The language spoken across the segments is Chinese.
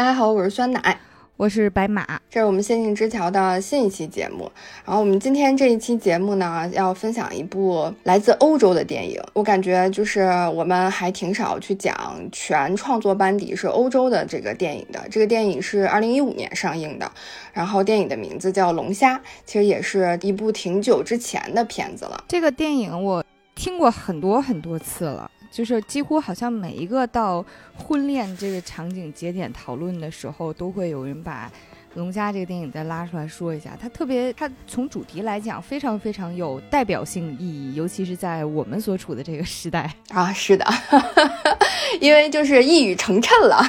大家好，我是酸奶，我是白马，这是我们仙境之桥的新一期节目。然后我们今天这一期节目呢，要分享一部来自欧洲的电影。我感觉就是我们还挺少去讲全创作班底是欧洲的这个电影的。这个电影是二零一五年上映的，然后电影的名字叫《龙虾》，其实也是一部挺久之前的片子了。这个电影我听过很多很多次了。就是几乎好像每一个到婚恋这个场景节点讨论的时候，都会有人把《龙虾》这个电影再拉出来说一下。它特别，它从主题来讲非常非常有代表性意义，尤其是在我们所处的这个时代啊。是的，因为就是一语成谶了。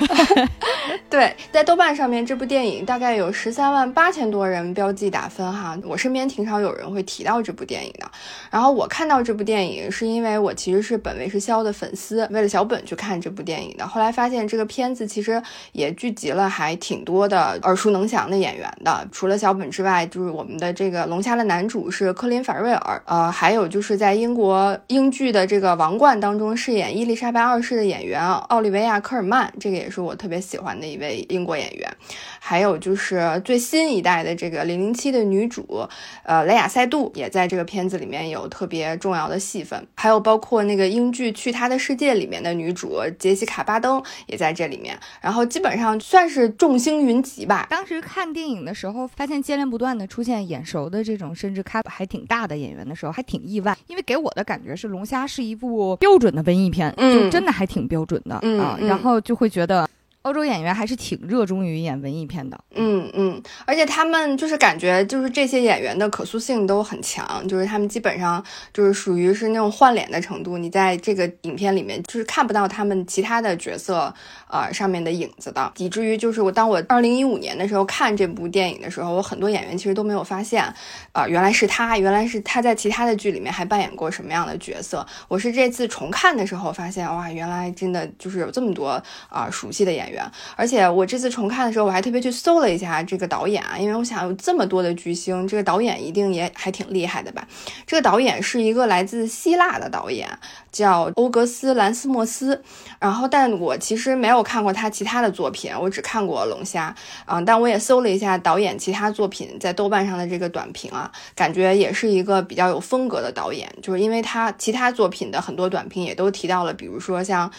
对，在豆瓣上面，这部电影大概有十三万八千多人标记打分哈。我身边挺少有人会提到这部电影的。然后我看到这部电影，是因为我其实是本卫视肖的粉丝，为了小本去看这部电影的。后来发现这个片子其实也聚集了还挺多的耳熟能详的演员的。除了小本之外，就是我们的这个龙虾的男主是科林·法瑞尔，呃，还有就是在英国英剧的这个王冠当中饰演伊丽莎白二世的演员奥利维亚·科尔曼，这个也是我特别喜欢的一位。英国演员，还有就是最新一代的这个零零七的女主，呃，雷亚塞杜也在这个片子里面有特别重要的戏份，还有包括那个英剧《去他的世界》里面的女主杰西卡巴登也在这里面，然后基本上算是众星云集吧。当时看电影的时候，发现接连不断的出现眼熟的这种，甚至咖还挺大的演员的时候，还挺意外，因为给我的感觉是《龙虾》是一部标准的文艺片，就真的还挺标准的啊，然后就会觉得。欧洲演员还是挺热衷于演文艺片的，嗯嗯，而且他们就是感觉就是这些演员的可塑性都很强，就是他们基本上就是属于是那种换脸的程度，你在这个影片里面就是看不到他们其他的角色呃上面的影子的，以至于就是我当我二零一五年的时候看这部电影的时候，我很多演员其实都没有发现，啊原来是他，原来是他在其他的剧里面还扮演过什么样的角色，我是这次重看的时候发现，哇原来真的就是有这么多啊熟悉的演员。而且我这次重看的时候，我还特别去搜了一下这个导演啊，因为我想有这么多的巨星，这个导演一定也还挺厉害的吧？这个导演是一个来自希腊的导演，叫欧格斯·兰斯莫斯。然后，但我其实没有看过他其他的作品，我只看过《龙虾》啊。但我也搜了一下导演其他作品在豆瓣上的这个短评啊，感觉也是一个比较有风格的导演，就是因为他其他作品的很多短评也都提到了，比如说像。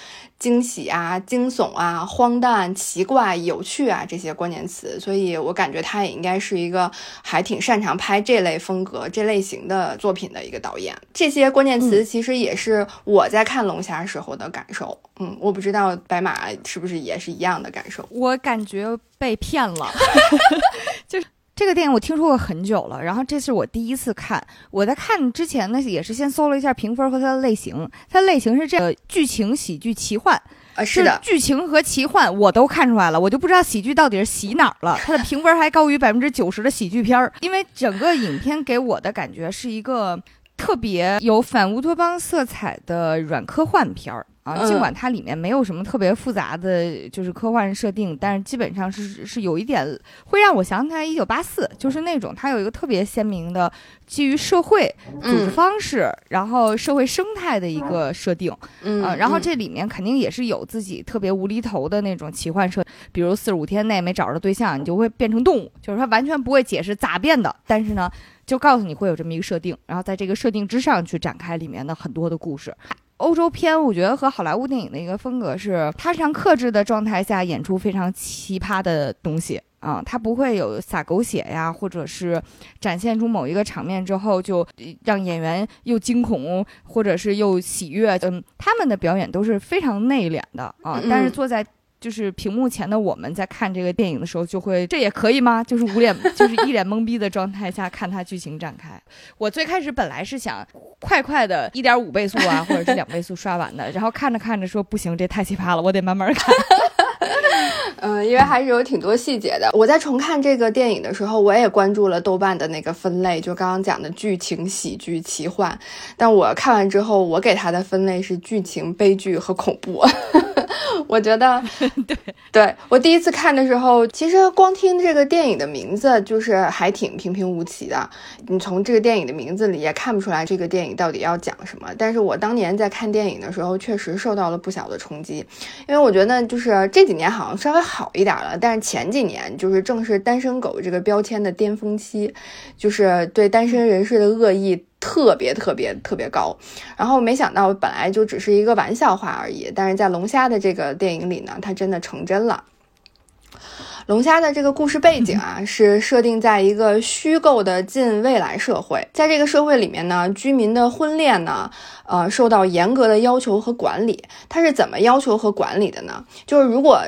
惊喜啊，惊悚啊，荒诞、奇怪、有趣啊，这些关键词，所以我感觉他也应该是一个还挺擅长拍这类风格、这类型的作品的一个导演。这些关键词其实也是我在看《龙虾》时候的感受。嗯，我不知道白马是不是也是一样的感受。我感觉被骗了，就是。这个电影我听说过很久了，然后这是我第一次看。我在看之前呢，也是先搜了一下评分和它的类型。它类型是这个剧情喜剧奇幻啊，是的，剧情和奇幻我都看出来了，我就不知道喜剧到底是喜哪儿了。它的评分还高于百分之九十的喜剧片儿，因为整个影片给我的感觉是一个特别有反乌托邦色彩的软科幻片儿。啊，尽管它里面没有什么特别复杂的就是科幻设定，但是基本上是是有一点会让我想起来一九八四，就是那种它有一个特别鲜明的基于社会组织方式，然后社会生态的一个设定。嗯，然后这里面肯定也是有自己特别无厘头的那种奇幻设，比如四十五天内没找着对象，你就会变成动物，就是它完全不会解释咋变的，但是呢，就告诉你会有这么一个设定，然后在这个设定之上去展开里面的很多的故事。欧洲片，我觉得和好莱坞电影的一个风格是，它非常克制的状态下演出非常奇葩的东西啊，它不会有撒狗血呀，或者是展现出某一个场面之后就让演员又惊恐，或者是又喜悦，嗯，他们的表演都是非常内敛的啊，但是坐在。就是屏幕前的我们在看这个电影的时候，就会这也可以吗？就是捂脸，就是一脸懵逼的状态下看他剧情展开。我最开始本来是想快快的一点五倍速啊，或者是两倍速刷完的，然后看着看着说不行，这太奇葩了，我得慢慢看。嗯，因为还是有挺多细节的。我在重看这个电影的时候，我也关注了豆瓣的那个分类，就刚刚讲的剧情、喜剧、奇幻。但我看完之后，我给它的分类是剧情、悲剧和恐怖。我觉得，对对我第一次看的时候，其实光听这个电影的名字就是还挺平平无奇的。你从这个电影的名字里也看不出来这个电影到底要讲什么。但是我当年在看电影的时候，确实受到了不小的冲击，因为我觉得就是这几年好像稍微好一点了，但是前几年就是正是单身狗这个标签的巅峰期，就是对单身人士的恶意。特别特别特别高，然后没想到本来就只是一个玩笑话而已，但是在龙虾的这个电影里呢，它真的成真了。龙虾的这个故事背景啊，是设定在一个虚构的近未来社会，在这个社会里面呢，居民的婚恋呢，呃，受到严格的要求和管理。它是怎么要求和管理的呢？就是如果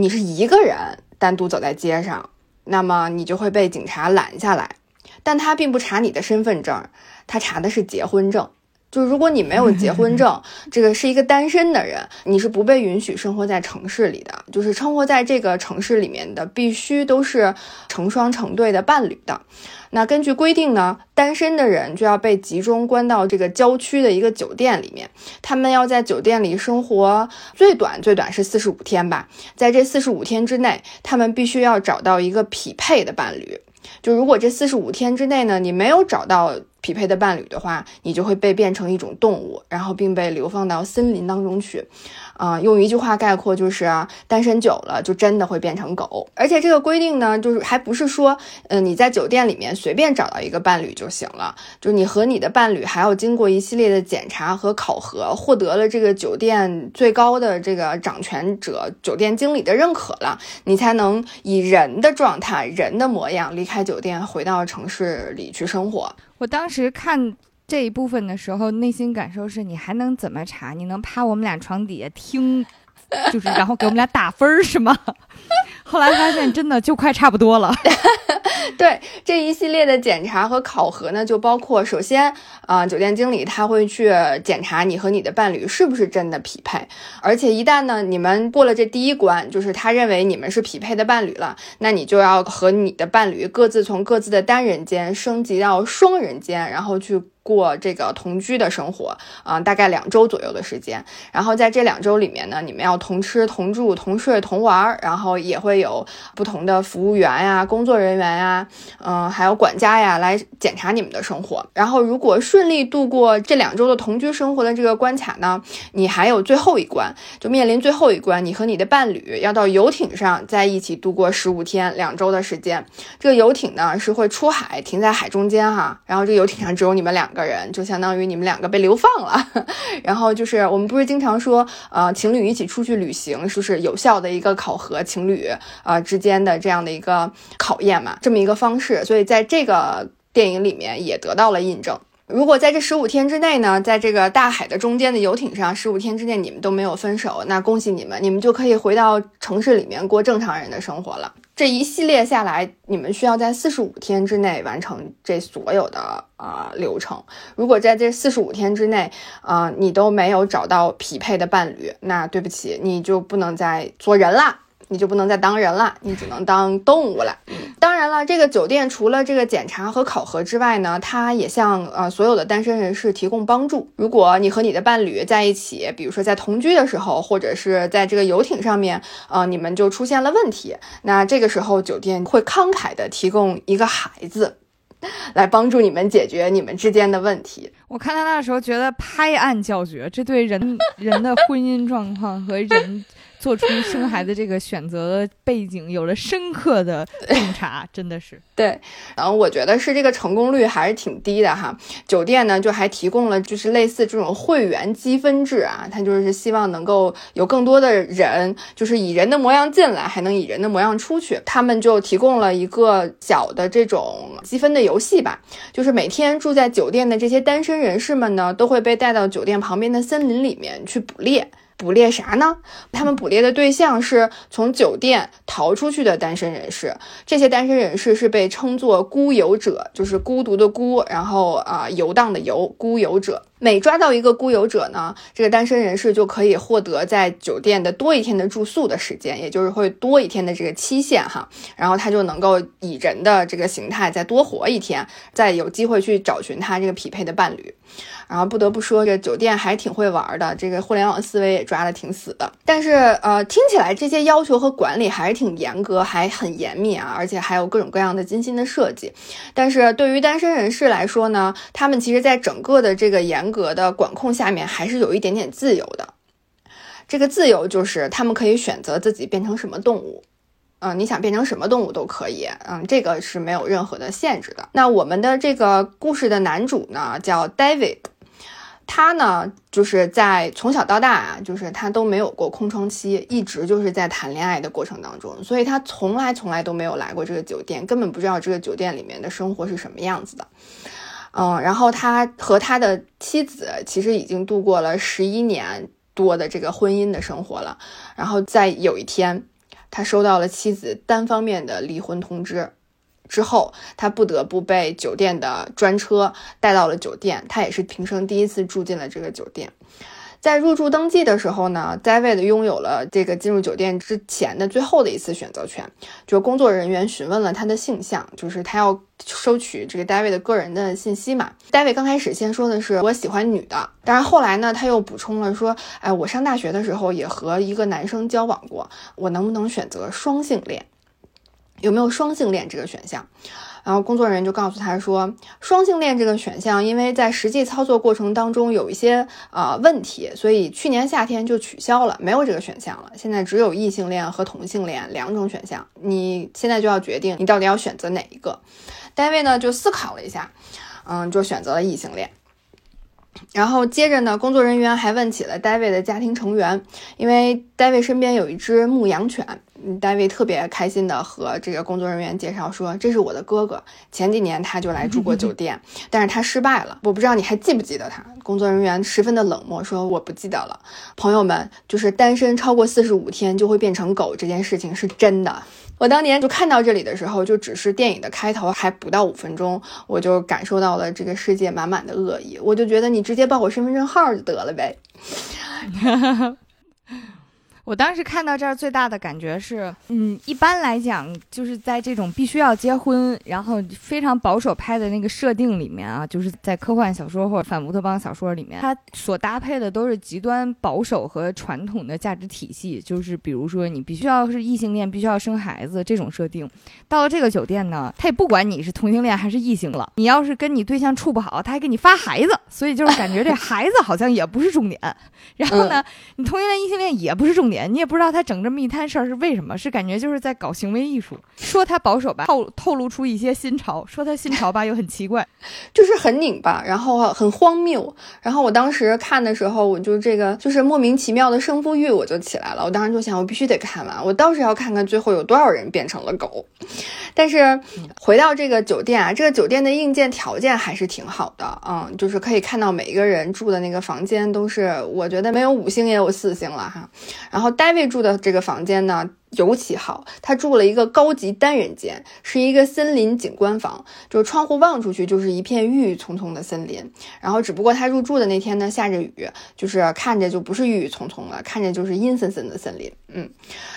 你是一个人单独走在街上，那么你就会被警察拦下来，但他并不查你的身份证。他查的是结婚证，就如果你没有结 婚证，这个是一个单身的人，你是不被允许生活在城市里的。就是生活在这个城市里面的，必须都是成双成对的伴侣的。那根据规定呢，单身的人就要被集中关到这个郊区的一个酒店里面，他们要在酒店里生活最短最短是四十五天吧，在这四十五天之内，他们必须要找到一个匹配的伴侣。就如果这四十五天之内呢，你没有找到。匹配的伴侣的话，你就会被变成一种动物，然后并被流放到森林当中去。啊，用一句话概括就是，单身久了就真的会变成狗。而且这个规定呢，就是还不是说，嗯，你在酒店里面随便找到一个伴侣就行了，就你和你的伴侣还要经过一系列的检查和考核，获得了这个酒店最高的这个掌权者酒店经理的认可了，你才能以人的状态、人的模样离开酒店，回到城市里去生活。我当时看这一部分的时候，内心感受是你还能怎么查？你能趴我们俩床底下听，就是然后给我们俩打分是吗？后来发现真的就快差不多了。对这一系列的检查和考核呢，就包括首先啊，酒店经理他会去检查你和你的伴侣是不是真的匹配，而且一旦呢你们过了这第一关，就是他认为你们是匹配的伴侣了，那你就要和你的伴侣各自从各自的单人间升级到双人间，然后去。过这个同居的生活啊，大概两周左右的时间。然后在这两周里面呢，你们要同吃同住同睡同玩，然后也会有不同的服务员呀、工作人员呀，嗯，还有管家呀来检查你们的生活。然后如果顺利度过这两周的同居生活的这个关卡呢，你还有最后一关，就面临最后一关，你和你的伴侣要到游艇上在一起度过十五天两周的时间。这个游艇呢是会出海停在海中间哈，然后这个游艇上只有你们两。两个人就相当于你们两个被流放了，然后就是我们不是经常说，呃，情侣一起出去旅行，就是有效的一个考核情侣啊之间的这样的一个考验嘛，这么一个方式，所以在这个电影里面也得到了印证。如果在这十五天之内呢，在这个大海的中间的游艇上，十五天之内你们都没有分手，那恭喜你们，你们就可以回到城市里面过正常人的生活了。这一系列下来，你们需要在四十五天之内完成这所有的啊流程。如果在这四十五天之内，啊，你都没有找到匹配的伴侣，那对不起，你就不能再做人了。你就不能再当人了，你只能当动物了。当然了，这个酒店除了这个检查和考核之外呢，它也向呃所有的单身人士提供帮助。如果你和你的伴侣在一起，比如说在同居的时候，或者是在这个游艇上面，呃，你们就出现了问题，那这个时候酒店会慷慨的提供一个孩子，来帮助你们解决你们之间的问题。我看他那时候觉得拍案叫绝，这对人人的婚姻状况和人。做出生孩子这个选择背景有了深刻的洞察，真的是 对。然后我觉得是这个成功率还是挺低的哈。酒店呢就还提供了就是类似这种会员积分制啊，它就是希望能够有更多的人就是以人的模样进来，还能以人的模样出去。他们就提供了一个小的这种积分的游戏吧，就是每天住在酒店的这些单身人士们呢，都会被带到酒店旁边的森林里面去捕猎。捕猎啥呢？他们捕猎的对象是从酒店逃出去的单身人士。这些单身人士是被称作孤游者，就是孤独的孤，然后啊游荡的游，孤游者。每抓到一个孤游者呢，这个单身人士就可以获得在酒店的多一天的住宿的时间，也就是会多一天的这个期限哈。然后他就能够以人的这个形态再多活一天，再有机会去找寻他这个匹配的伴侣。然后不得不说，这酒店还挺会玩的，这个互联网思维也抓得挺死的。但是呃，听起来这些要求和管理还是挺严格，还很严密啊，而且还有各种各样的精心的设计。但是对于单身人士来说呢，他们其实在整个的这个严格的管控下面，还是有一点点自由的。这个自由就是他们可以选择自己变成什么动物。嗯，你想变成什么动物都可以，嗯，这个是没有任何的限制的。那我们的这个故事的男主呢，叫 David，他呢就是在从小到大啊，就是他都没有过空窗期，一直就是在谈恋爱的过程当中，所以他从来从来都没有来过这个酒店，根本不知道这个酒店里面的生活是什么样子的。嗯，然后他和他的妻子其实已经度过了十一年多的这个婚姻的生活了，然后在有一天。他收到了妻子单方面的离婚通知之后，他不得不被酒店的专车带到了酒店。他也是平生第一次住进了这个酒店。在入住登记的时候呢，David 拥有了这个进入酒店之前的最后的一次选择权。就工作人员询问了他的性向，就是他要收取这个 David 的个人的信息嘛。David 刚开始先说的是我喜欢女的，但是后来呢，他又补充了说，哎，我上大学的时候也和一个男生交往过，我能不能选择双性恋？有没有双性恋这个选项？然后工作人员就告诉他说，双性恋这个选项，因为在实际操作过程当中有一些呃问题，所以去年夏天就取消了，没有这个选项了。现在只有异性恋和同性恋两种选项，你现在就要决定你到底要选择哪一个。单位呢就思考了一下，嗯，就选择了异性恋。然后接着呢，工作人员还问起了 David 的家庭成员，因为 David 身边有一只牧羊犬。David 特别开心的和这个工作人员介绍说：“这是我的哥哥，前几年他就来住过酒店，但是他失败了。我不知道你还记不记得他？”工作人员十分的冷漠说：“我不记得了。”朋友们，就是单身超过四十五天就会变成狗这件事情是真的。我当年就看到这里的时候，就只是电影的开头还不到五分钟，我就感受到了这个世界满满的恶意。我就觉得你直接报我身份证号就得了呗。我当时看到这儿最大的感觉是，嗯，一般来讲，就是在这种必须要结婚，然后非常保守拍的那个设定里面啊，就是在科幻小说或者反乌托邦小说里面，它所搭配的都是极端保守和传统的价值体系，就是比如说你必须要是异性恋，必须要生孩子这种设定。到了这个酒店呢，他也不管你是同性恋还是异性了，你要是跟你对象处不好，他还给你发孩子，所以就是感觉这孩子好像也不是重点。然后呢，你同性恋、异性恋也不是重点。你也不知道他整这么一摊事儿是为什么，是感觉就是在搞行为艺术。说他保守吧，透透露出一些新潮；说他新潮吧，又很奇怪，就是很拧巴，然后很荒谬。然后我当时看的时候，我就这个就是莫名其妙的胜负欲我就起来了。我当时就想，我必须得看完，我倒是要看看最后有多少人变成了狗。但是回到这个酒店啊，这个酒店的硬件条件还是挺好的，嗯，就是可以看到每一个人住的那个房间都是，我觉得没有五星也有四星了哈。然后 David 住的这个房间呢？尤其好，他住了一个高级单人间，是一个森林景观房，就是窗户望出去就是一片郁郁葱葱的森林。然后，只不过他入住的那天呢，下着雨，就是看着就不是郁郁葱葱了，看着就是阴森森的森林。嗯，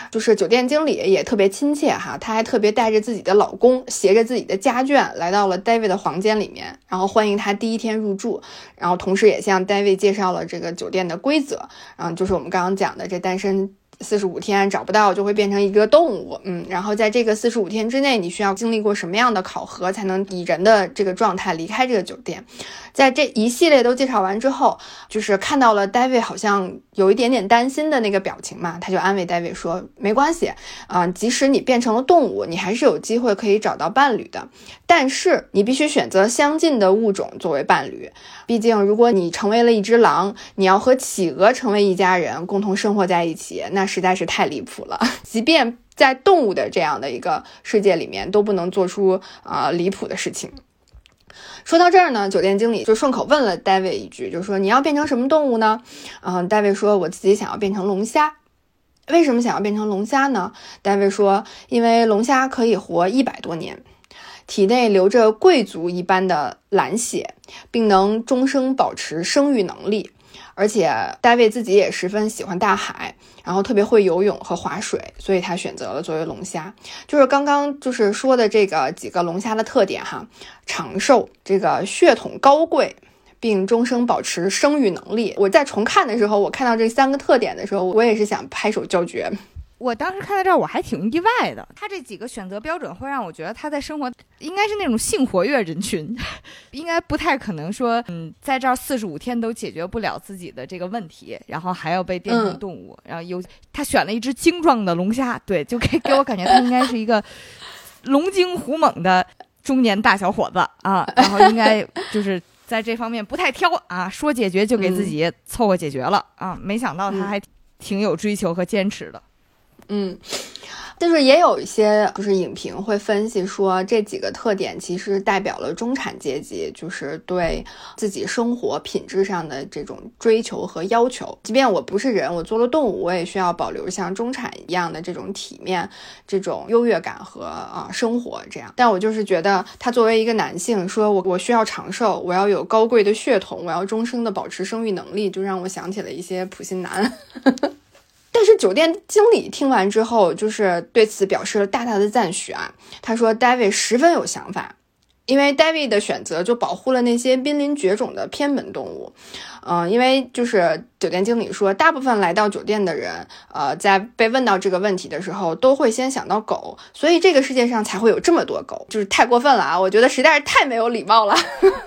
就是酒店经理也特别亲切哈，他还特别带着自己的老公，携着自己的家眷来到了 David 的房间里面，然后欢迎他第一天入住，然后同时也向 David 介绍了这个酒店的规则，嗯，就是我们刚刚讲的这单身。四十五天找不到就会变成一个动物，嗯，然后在这个四十五天之内，你需要经历过什么样的考核才能以人的这个状态离开这个酒店？在这一系列都介绍完之后，就是看到了 David 好像有一点点担心的那个表情嘛，他就安慰 David 说：“没关系啊，即使你变成了动物，你还是有机会可以找到伴侣的。但是你必须选择相近的物种作为伴侣，毕竟如果你成为了一只狼，你要和企鹅成为一家人，共同生活在一起，那实在是太离谱了。即便在动物的这样的一个世界里面，都不能做出啊离谱的事情。”说到这儿呢，酒店经理就顺口问了大卫一句，就说你要变成什么动物呢？嗯大卫说我自己想要变成龙虾。为什么想要变成龙虾呢大卫说，因为龙虾可以活一百多年。体内流着贵族一般的蓝血，并能终生保持生育能力。而且大卫自己也十分喜欢大海，然后特别会游泳和划水，所以他选择了作为龙虾。就是刚刚就是说的这个几个龙虾的特点哈，长寿，这个血统高贵，并终生保持生育能力。我在重看的时候，我看到这三个特点的时候，我也是想拍手叫绝。我当时看到这儿，我还挺意外的。他这几个选择标准会让我觉得他在生活应该是那种性活跃人群，应该不太可能说，嗯，在这儿四十五天都解决不了自己的这个问题，然后还要被变成动物。然后有他选了一只精壮的龙虾，对，就给给我感觉他应该是一个 龙精虎猛的中年大小伙子啊，然后应该就是在这方面不太挑啊，说解决就给自己凑合解决了啊。没想到他还挺有追求和坚持的。嗯，就是也有一些就是影评会分析说，这几个特点其实代表了中产阶级，就是对自己生活品质上的这种追求和要求。即便我不是人，我做了动物，我也需要保留像中产一样的这种体面、这种优越感和啊生活这样。但我就是觉得，他作为一个男性，说我我需要长寿，我要有高贵的血统，我要终生的保持生育能力，就让我想起了一些普信男。但是酒店经理听完之后，就是对此表示了大大的赞许啊。他说，David 十分有想法，因为 David 的选择就保护了那些濒临绝种的偏门动物。嗯，因为就是酒店经理说，大部分来到酒店的人，呃，在被问到这个问题的时候，都会先想到狗，所以这个世界上才会有这么多狗，就是太过分了啊！我觉得实在是太没有礼貌了。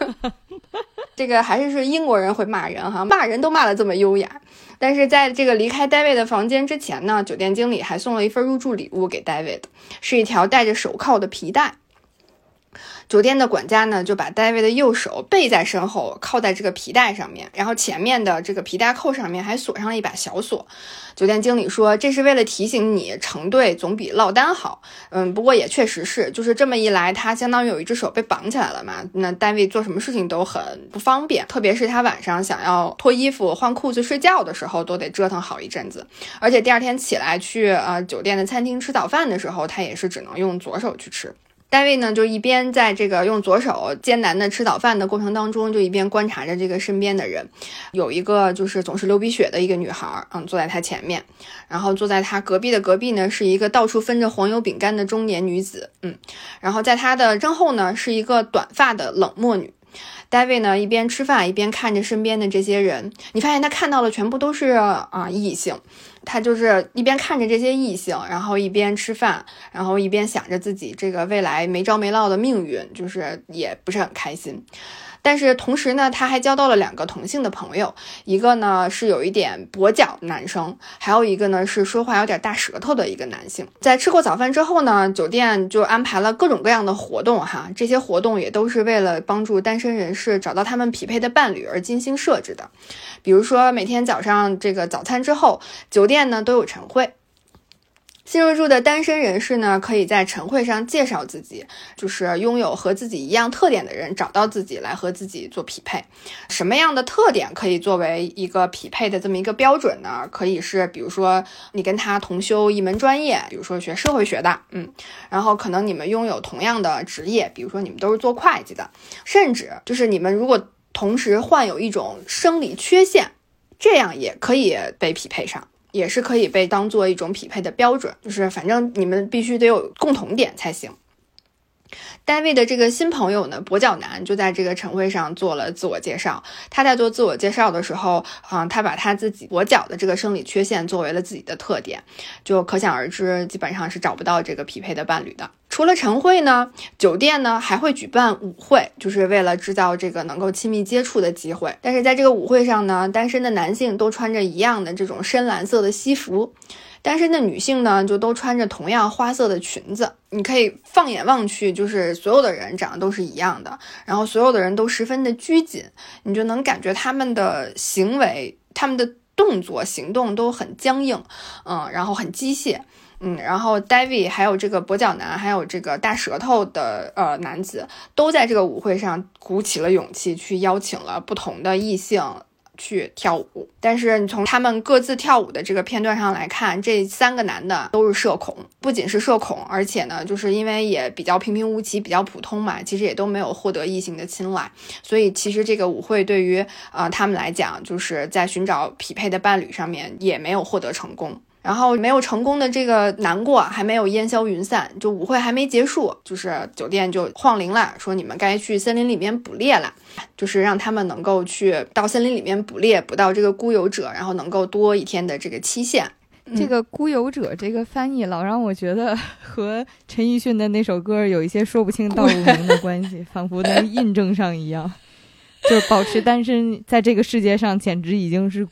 这个还是是英国人会骂人哈，骂人都骂得这么优雅。但是在这个离开 David 的房间之前呢，酒店经理还送了一份入住礼物给 David，是一条戴着手铐的皮带。酒店的管家呢，就把大卫的右手背在身后，靠在这个皮带上面，然后前面的这个皮带扣上面还锁上了一把小锁。酒店经理说，这是为了提醒你成对总比落单好。嗯，不过也确实是，就是这么一来，他相当于有一只手被绑起来了嘛。那大卫做什么事情都很不方便，特别是他晚上想要脱衣服、换裤子、睡觉的时候，都得折腾好一阵子。而且第二天起来去呃酒店的餐厅吃早饭的时候，他也是只能用左手去吃。戴维呢，就一边在这个用左手艰难的吃早饭的过程当中，就一边观察着这个身边的人。有一个就是总是流鼻血的一个女孩，嗯，坐在他前面。然后坐在他隔壁的隔壁呢，是一个到处分着黄油饼干的中年女子，嗯。然后在他的身后呢，是一个短发的冷漠女。戴维呢，一边吃饭一边看着身边的这些人，你发现他看到的全部都是啊异性。他就是一边看着这些异性，然后一边吃饭，然后一边想着自己这个未来没着没落的命运，就是也不是很开心。但是同时呢，他还交到了两个同性的朋友，一个呢是有一点跛脚男生，还有一个呢是说话有点大舌头的一个男性。在吃过早饭之后呢，酒店就安排了各种各样的活动，哈，这些活动也都是为了帮助单身人士找到他们匹配的伴侣而精心设置的。比如说，每天早上这个早餐之后，酒店呢都有晨会。新入住的单身人士呢，可以在晨会上介绍自己，就是拥有和自己一样特点的人，找到自己来和自己做匹配。什么样的特点可以作为一个匹配的这么一个标准呢？可以是，比如说你跟他同修一门专业，比如说学社会学的，嗯，然后可能你们拥有同样的职业，比如说你们都是做会计的，甚至就是你们如果同时患有一种生理缺陷，这样也可以被匹配上。也是可以被当做一种匹配的标准，就是反正你们必须得有共同点才行。戴维的这个新朋友呢，跛脚男就在这个晨会上做了自我介绍。他在做自我介绍的时候，啊，他把他自己跛脚的这个生理缺陷作为了自己的特点，就可想而知，基本上是找不到这个匹配的伴侣的。除了晨会呢，酒店呢还会举办舞会，就是为了制造这个能够亲密接触的机会。但是在这个舞会上呢，单身的男性都穿着一样的这种深蓝色的西服。单身的女性呢，就都穿着同样花色的裙子。你可以放眼望去，就是所有的人长得都是一样的，然后所有的人都十分的拘谨，你就能感觉他们的行为、他们的动作、行动都很僵硬，嗯，然后很机械，嗯，然后 David 还有这个跛脚男，还有这个大舌头的呃男子，都在这个舞会上鼓起了勇气，去邀请了不同的异性。去跳舞。但是你从他们各自跳舞的这个片段上来看，这三个男的都是社恐，不仅是社恐，而且呢，就是因为也比较平平无奇，比较普通嘛，其实也都没有获得异性的青睐。所以其实这个舞会对于啊他们来讲，就是在寻找匹配的伴侣上面也没有获得成功。然后没有成功的这个难过还没有烟消云散，就舞会还没结束，就是酒店就晃铃了，说你们该去森林里面捕猎了，就是让他们能够去到森林里面捕猎，捕到这个孤游者，然后能够多一天的这个期限。这个孤游者这个翻译老让我觉得和陈奕迅的那首歌有一些说不清道不明的关系，仿佛能印证上一样。就是保持单身在这个世界上，简直已经是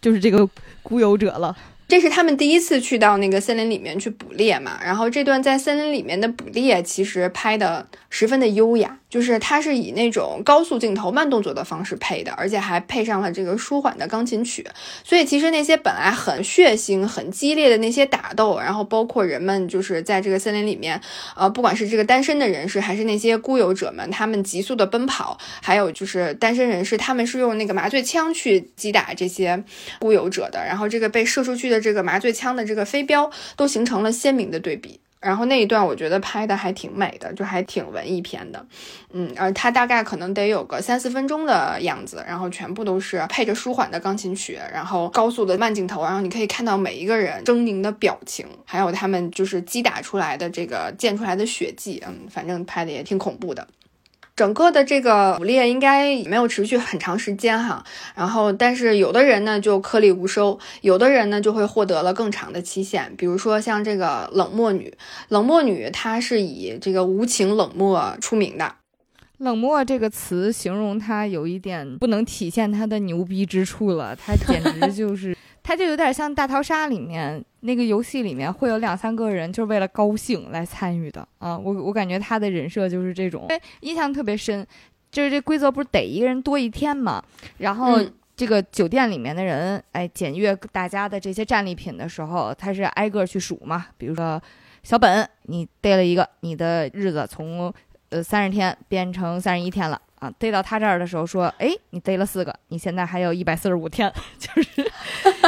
就是这个孤游者了。这是他们第一次去到那个森林里面去捕猎嘛，然后这段在森林里面的捕猎其实拍的十分的优雅。就是它是以那种高速镜头、慢动作的方式配的，而且还配上了这个舒缓的钢琴曲。所以其实那些本来很血腥、很激烈的那些打斗，然后包括人们就是在这个森林里面，呃，不管是这个单身的人士，还是那些孤游者们，他们急速的奔跑，还有就是单身人士，他们是用那个麻醉枪去击打这些孤游者的，然后这个被射出去的这个麻醉枪的这个飞镖，都形成了鲜明的对比。然后那一段我觉得拍的还挺美的，就还挺文艺片的，嗯，而它大概可能得有个三四分钟的样子，然后全部都是配着舒缓的钢琴曲，然后高速的慢镜头，然后你可以看到每一个人狰狞的表情，还有他们就是击打出来的这个溅出来的血迹，嗯，反正拍的也挺恐怖的。整个的这个捕猎应该没有持续很长时间哈，然后但是有的人呢就颗粒无收，有的人呢就会获得了更长的期限，比如说像这个冷漠女，冷漠女她是以这个无情冷漠出名的。冷漠这个词形容她有一点不能体现她的牛逼之处了，她简直就是。他就有点像大逃杀里面那个游戏里面会有两三个人就是为了高兴来参与的啊，我我感觉他的人设就是这种，印象特别深。就是这规则不是得一个人多一天嘛，然后这个酒店里面的人哎检阅大家的这些战利品的时候，他是挨个去数嘛。比如说小本，你逮了一个，你的日子从呃三十天变成三十一天了。啊，逮到他这儿的时候说，哎，你逮了四个，你现在还有一百四十五天，就是，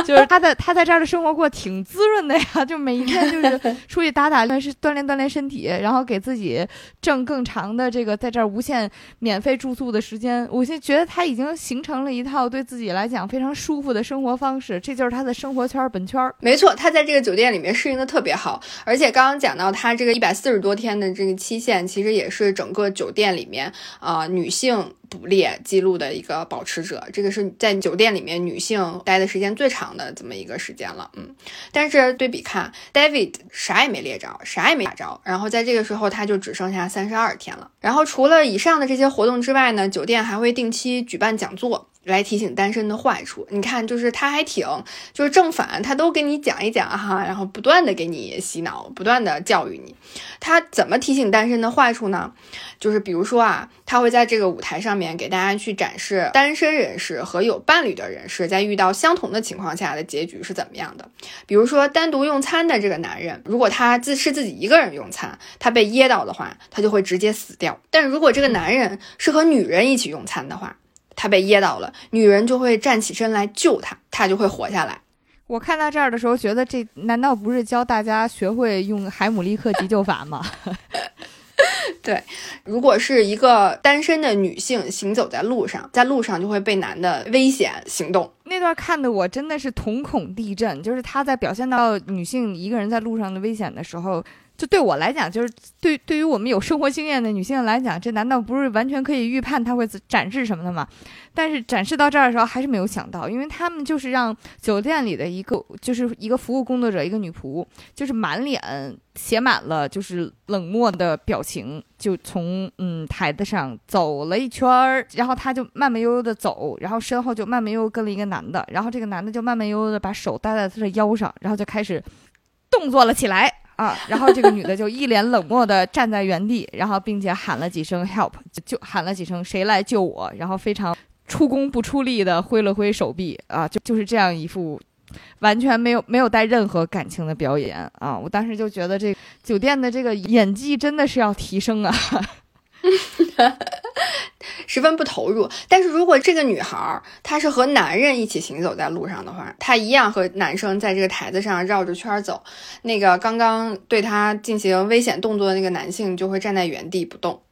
就是他在他在这儿的生活过挺滋润的呀，就每一天就是 出去打打是锻炼锻炼身体，然后给自己挣更长的这个在这儿无限免费住宿的时间。我现在觉得他已经形成了一套对自己来讲非常舒服的生活方式，这就是他的生活圈本圈。没错，他在这个酒店里面适应的特别好，而且刚刚讲到他这个一百四十多天的这个期限，其实也是整个酒店里面啊女性。性捕猎记录的一个保持者，这个是在酒店里面女性待的时间最长的这么一个时间了，嗯。但是对比看，David 啥也没猎着，啥也没打着，然后在这个时候他就只剩下三十二天了。然后除了以上的这些活动之外呢，酒店还会定期举办讲座。来提醒单身的坏处，你看，就是他还挺，就是正反他都给你讲一讲哈，然后不断的给你洗脑，不断的教育你。他怎么提醒单身的坏处呢？就是比如说啊，他会在这个舞台上面给大家去展示单身人士和有伴侣的人士在遇到相同的情况下的结局是怎么样的。比如说单独用餐的这个男人，如果他自是自己一个人用餐，他被噎到的话，他就会直接死掉。但如果这个男人是和女人一起用餐的话，他被噎到了，女人就会站起身来救他，他就会活下来。我看到这儿的时候，觉得这难道不是教大家学会用海姆立克急救法吗？对，如果是一个单身的女性行走在路上，在路上就会被男的危险行动。那段看的我真的是瞳孔地震，就是他在表现到女性一个人在路上的危险的时候。就对我来讲，就是对对于我们有生活经验的女性来讲，这难道不是完全可以预判他会展示什么的吗？但是展示到这儿的时候，还是没有想到，因为他们就是让酒店里的一个，就是一个服务工作者，一个女仆，就是满脸写满了就是冷漠的表情，就从嗯台子上走了一圈儿，然后他就慢慢悠悠的走，然后身后就慢慢悠悠跟了一个男的，然后这个男的就慢慢悠悠的把手搭在他的腰上，然后就开始动作了起来。啊，然后这个女的就一脸冷漠的站在原地，然后并且喊了几声 help，就喊了几声谁来救我，然后非常出工不出力的挥了挥手臂，啊，就就是这样一副完全没有没有带任何感情的表演啊！我当时就觉得这酒店的这个演技真的是要提升啊。十分不投入。但是如果这个女孩她是和男人一起行走在路上的话，她一样和男生在这个台子上绕着圈走，那个刚刚对她进行危险动作的那个男性就会站在原地不动。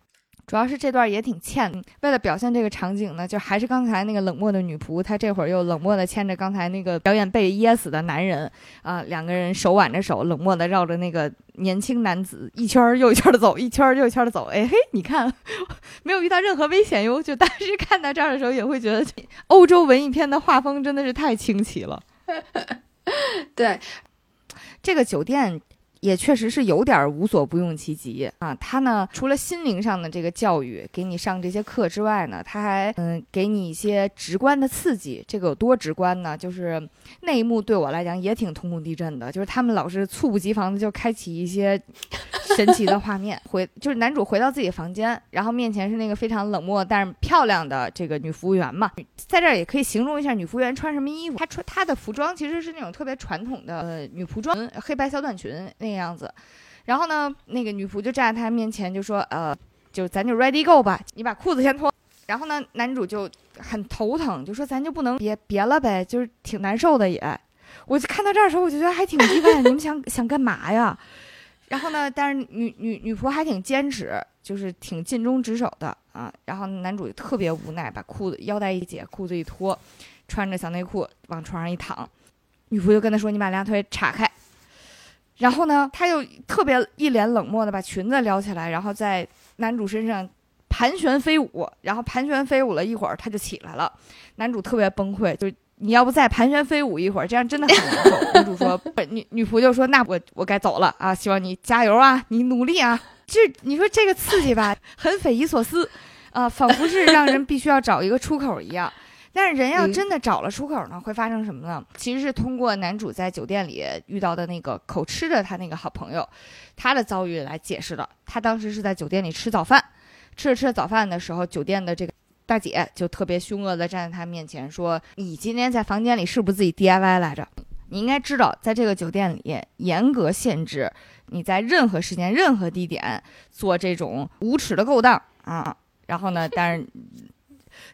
主要是这段也挺欠，为了表现这个场景呢，就还是刚才那个冷漠的女仆，她这会儿又冷漠的牵着刚才那个表演被噎死的男人啊，两个人手挽着手，冷漠的绕着那个年轻男子一圈又一圈的走，一圈又一圈的走。哎嘿，你看，没有遇到任何危险哟。就当时看到这儿的时候，也会觉得欧洲文艺片的画风真的是太清奇了。对，这个酒店。也确实是有点无所不用其极啊！他呢，除了心灵上的这个教育，给你上这些课之外呢，他还嗯给你一些直观的刺激。这个有多直观呢？就是那一幕对我来讲也挺瞳孔地震的，就是他们老是猝不及防的就开启一些。神奇的画面，回就是男主回到自己房间，然后面前是那个非常冷漠但是漂亮的这个女服务员嘛，在这儿也可以形容一下女服务员穿什么衣服。她穿她的服装其实是那种特别传统的呃女仆装，黑白小短裙个样子。然后呢，那个女仆就站在他面前就说：“呃，就咱就 ready go 吧，你把裤子先脱。”然后呢，男主就很头疼，就说：“咱就不能别别了呗，就是挺难受的也。”我就看到这儿的时候，我就觉得还挺意外，你们想想干嘛呀？然后呢？但是女女女仆还挺坚持，就是挺尽忠职守的啊。然后男主特别无奈，把裤子腰带一解，裤子一脱，穿着小内裤往床上一躺。女仆就跟他说：“你把两腿岔开。”然后呢，他又特别一脸冷漠的把裙子撩起来，然后在男主身上盘旋飞舞。然后盘旋飞舞了一会儿，他就起来了。男主特别崩溃，就。你要不再盘旋飞舞一会儿，这样真的很难受。女主说不，女女仆就说：“那我我该走了啊，希望你加油啊，你努力啊。”这你说这个刺激吧，很匪夷所思，啊，仿佛是让人必须要找一个出口一样。但是人要真的找了出口呢，会发生什么呢？其实是通过男主在酒店里遇到的那个口吃的他那个好朋友，他的遭遇来解释的。他当时是在酒店里吃早饭，吃着吃着早饭的时候，酒店的这个。大姐就特别凶恶的站在他面前说：“你今天在房间里是不是自己 DIY 来着？你应该知道，在这个酒店里严格限制你在任何时间、任何地点做这种无耻的勾当啊！然后呢，但是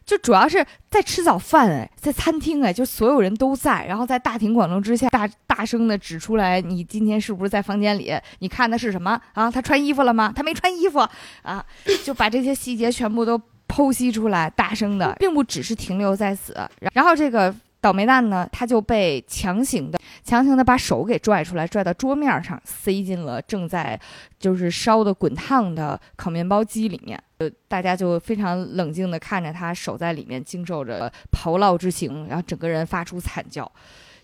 就主要是在吃早饭哎，在餐厅哎，就所有人都在，然后在大庭广众之下大大声的指出来，你今天是不是在房间里？你看的是什么啊？他穿衣服了吗？他没穿衣服啊！就把这些细节全部都。”剖析出来，大声的，并不只是停留在此。然后这个倒霉蛋呢，他就被强行的、强行的把手给拽出来，拽到桌面上，塞进了正在就是烧的滚烫的烤面包机里面。呃，大家就非常冷静的看着他手在里面经受着炮烙之刑，然后整个人发出惨叫。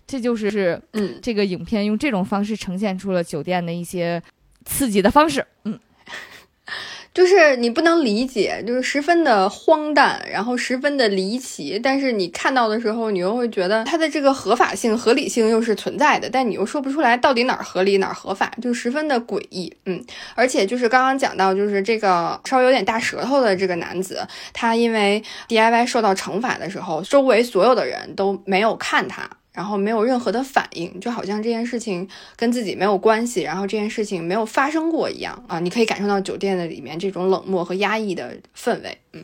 这就是是，嗯，这个影片用这种方式呈现出了酒店的一些刺激的方式，嗯。就是你不能理解，就是十分的荒诞，然后十分的离奇。但是你看到的时候，你又会觉得它的这个合法性、合理性又是存在的，但你又说不出来到底哪儿合理哪儿合法，就十分的诡异。嗯，而且就是刚刚讲到，就是这个稍微有点大舌头的这个男子，他因为 DIY 受到惩罚的时候，周围所有的人都没有看他。然后没有任何的反应，就好像这件事情跟自己没有关系，然后这件事情没有发生过一样啊！你可以感受到酒店的里面这种冷漠和压抑的氛围，嗯。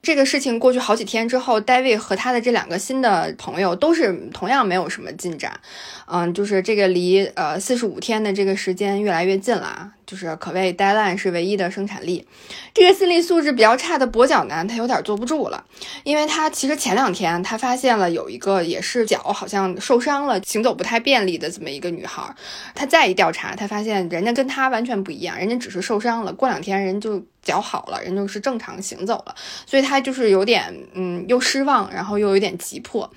这个事情过去好几天之后，David 和他的这两个新的朋友都是同样没有什么进展，嗯，就是这个离呃四十五天的这个时间越来越近了。就是可谓 deadline 是唯一的生产力。这个心理素质比较差的跛脚男，他有点坐不住了，因为他其实前两天他发现了有一个也是脚好像受伤了，行走不太便利的这么一个女孩。他再一调查，他发现人家跟他完全不一样，人家只是受伤了，过两天人就脚好了，人就是正常行走了。所以他就是有点嗯，又失望，然后又有点急迫，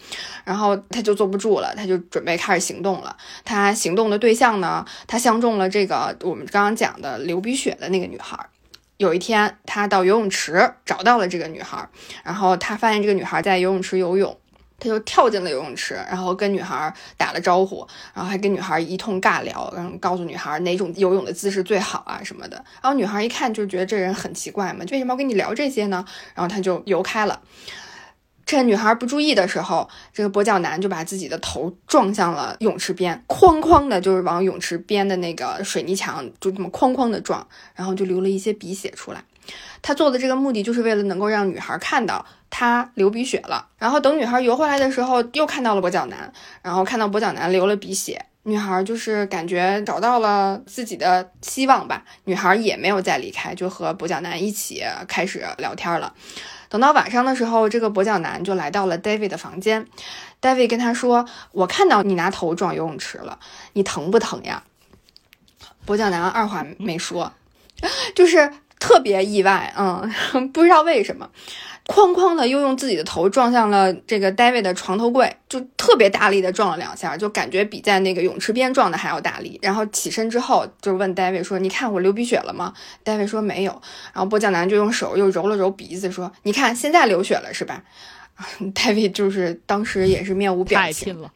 然后他就坐不住了，他就准备开始行动了。他行动的对象呢，他相中了这个我们刚刚。讲的流鼻血的那个女孩，有一天他到游泳池找到了这个女孩，然后他发现这个女孩在游泳池游泳，他就跳进了游泳池，然后跟女孩打了招呼，然后还跟女孩一通尬聊，然后告诉女孩哪种游泳的姿势最好啊什么的。然后女孩一看就觉得这人很奇怪嘛，为什么要跟你聊这些呢？然后他就游开了。趁女孩不注意的时候，这个跛脚男就把自己的头撞向了泳池边，哐哐的，就是往泳池边的那个水泥墙就这么哐哐的撞，然后就流了一些鼻血出来。他做的这个目的就是为了能够让女孩看到他流鼻血了。然后等女孩游回来的时候，又看到了跛脚男，然后看到跛脚男流了鼻血，女孩就是感觉找到了自己的希望吧。女孩也没有再离开，就和跛脚男一起开始聊天了。等到晚上的时候，这个跛脚男就来到了 David 的房间。David 跟他说：“我看到你拿头撞游泳池了，你疼不疼呀？”跛脚男二话没说，就是特别意外，嗯，不知道为什么，哐哐的又用自己的头撞向了这个 David 的床头柜，就特别大力的撞了两下，就感觉比在那个泳池边撞的还要大力。然后起身之后就问 David 说：“你看我流鼻血了吗？”David 说没有。然后跛脚男就用手又揉了揉鼻子说：“你看现在流血了是吧？” David 就是当时也是面无表情了。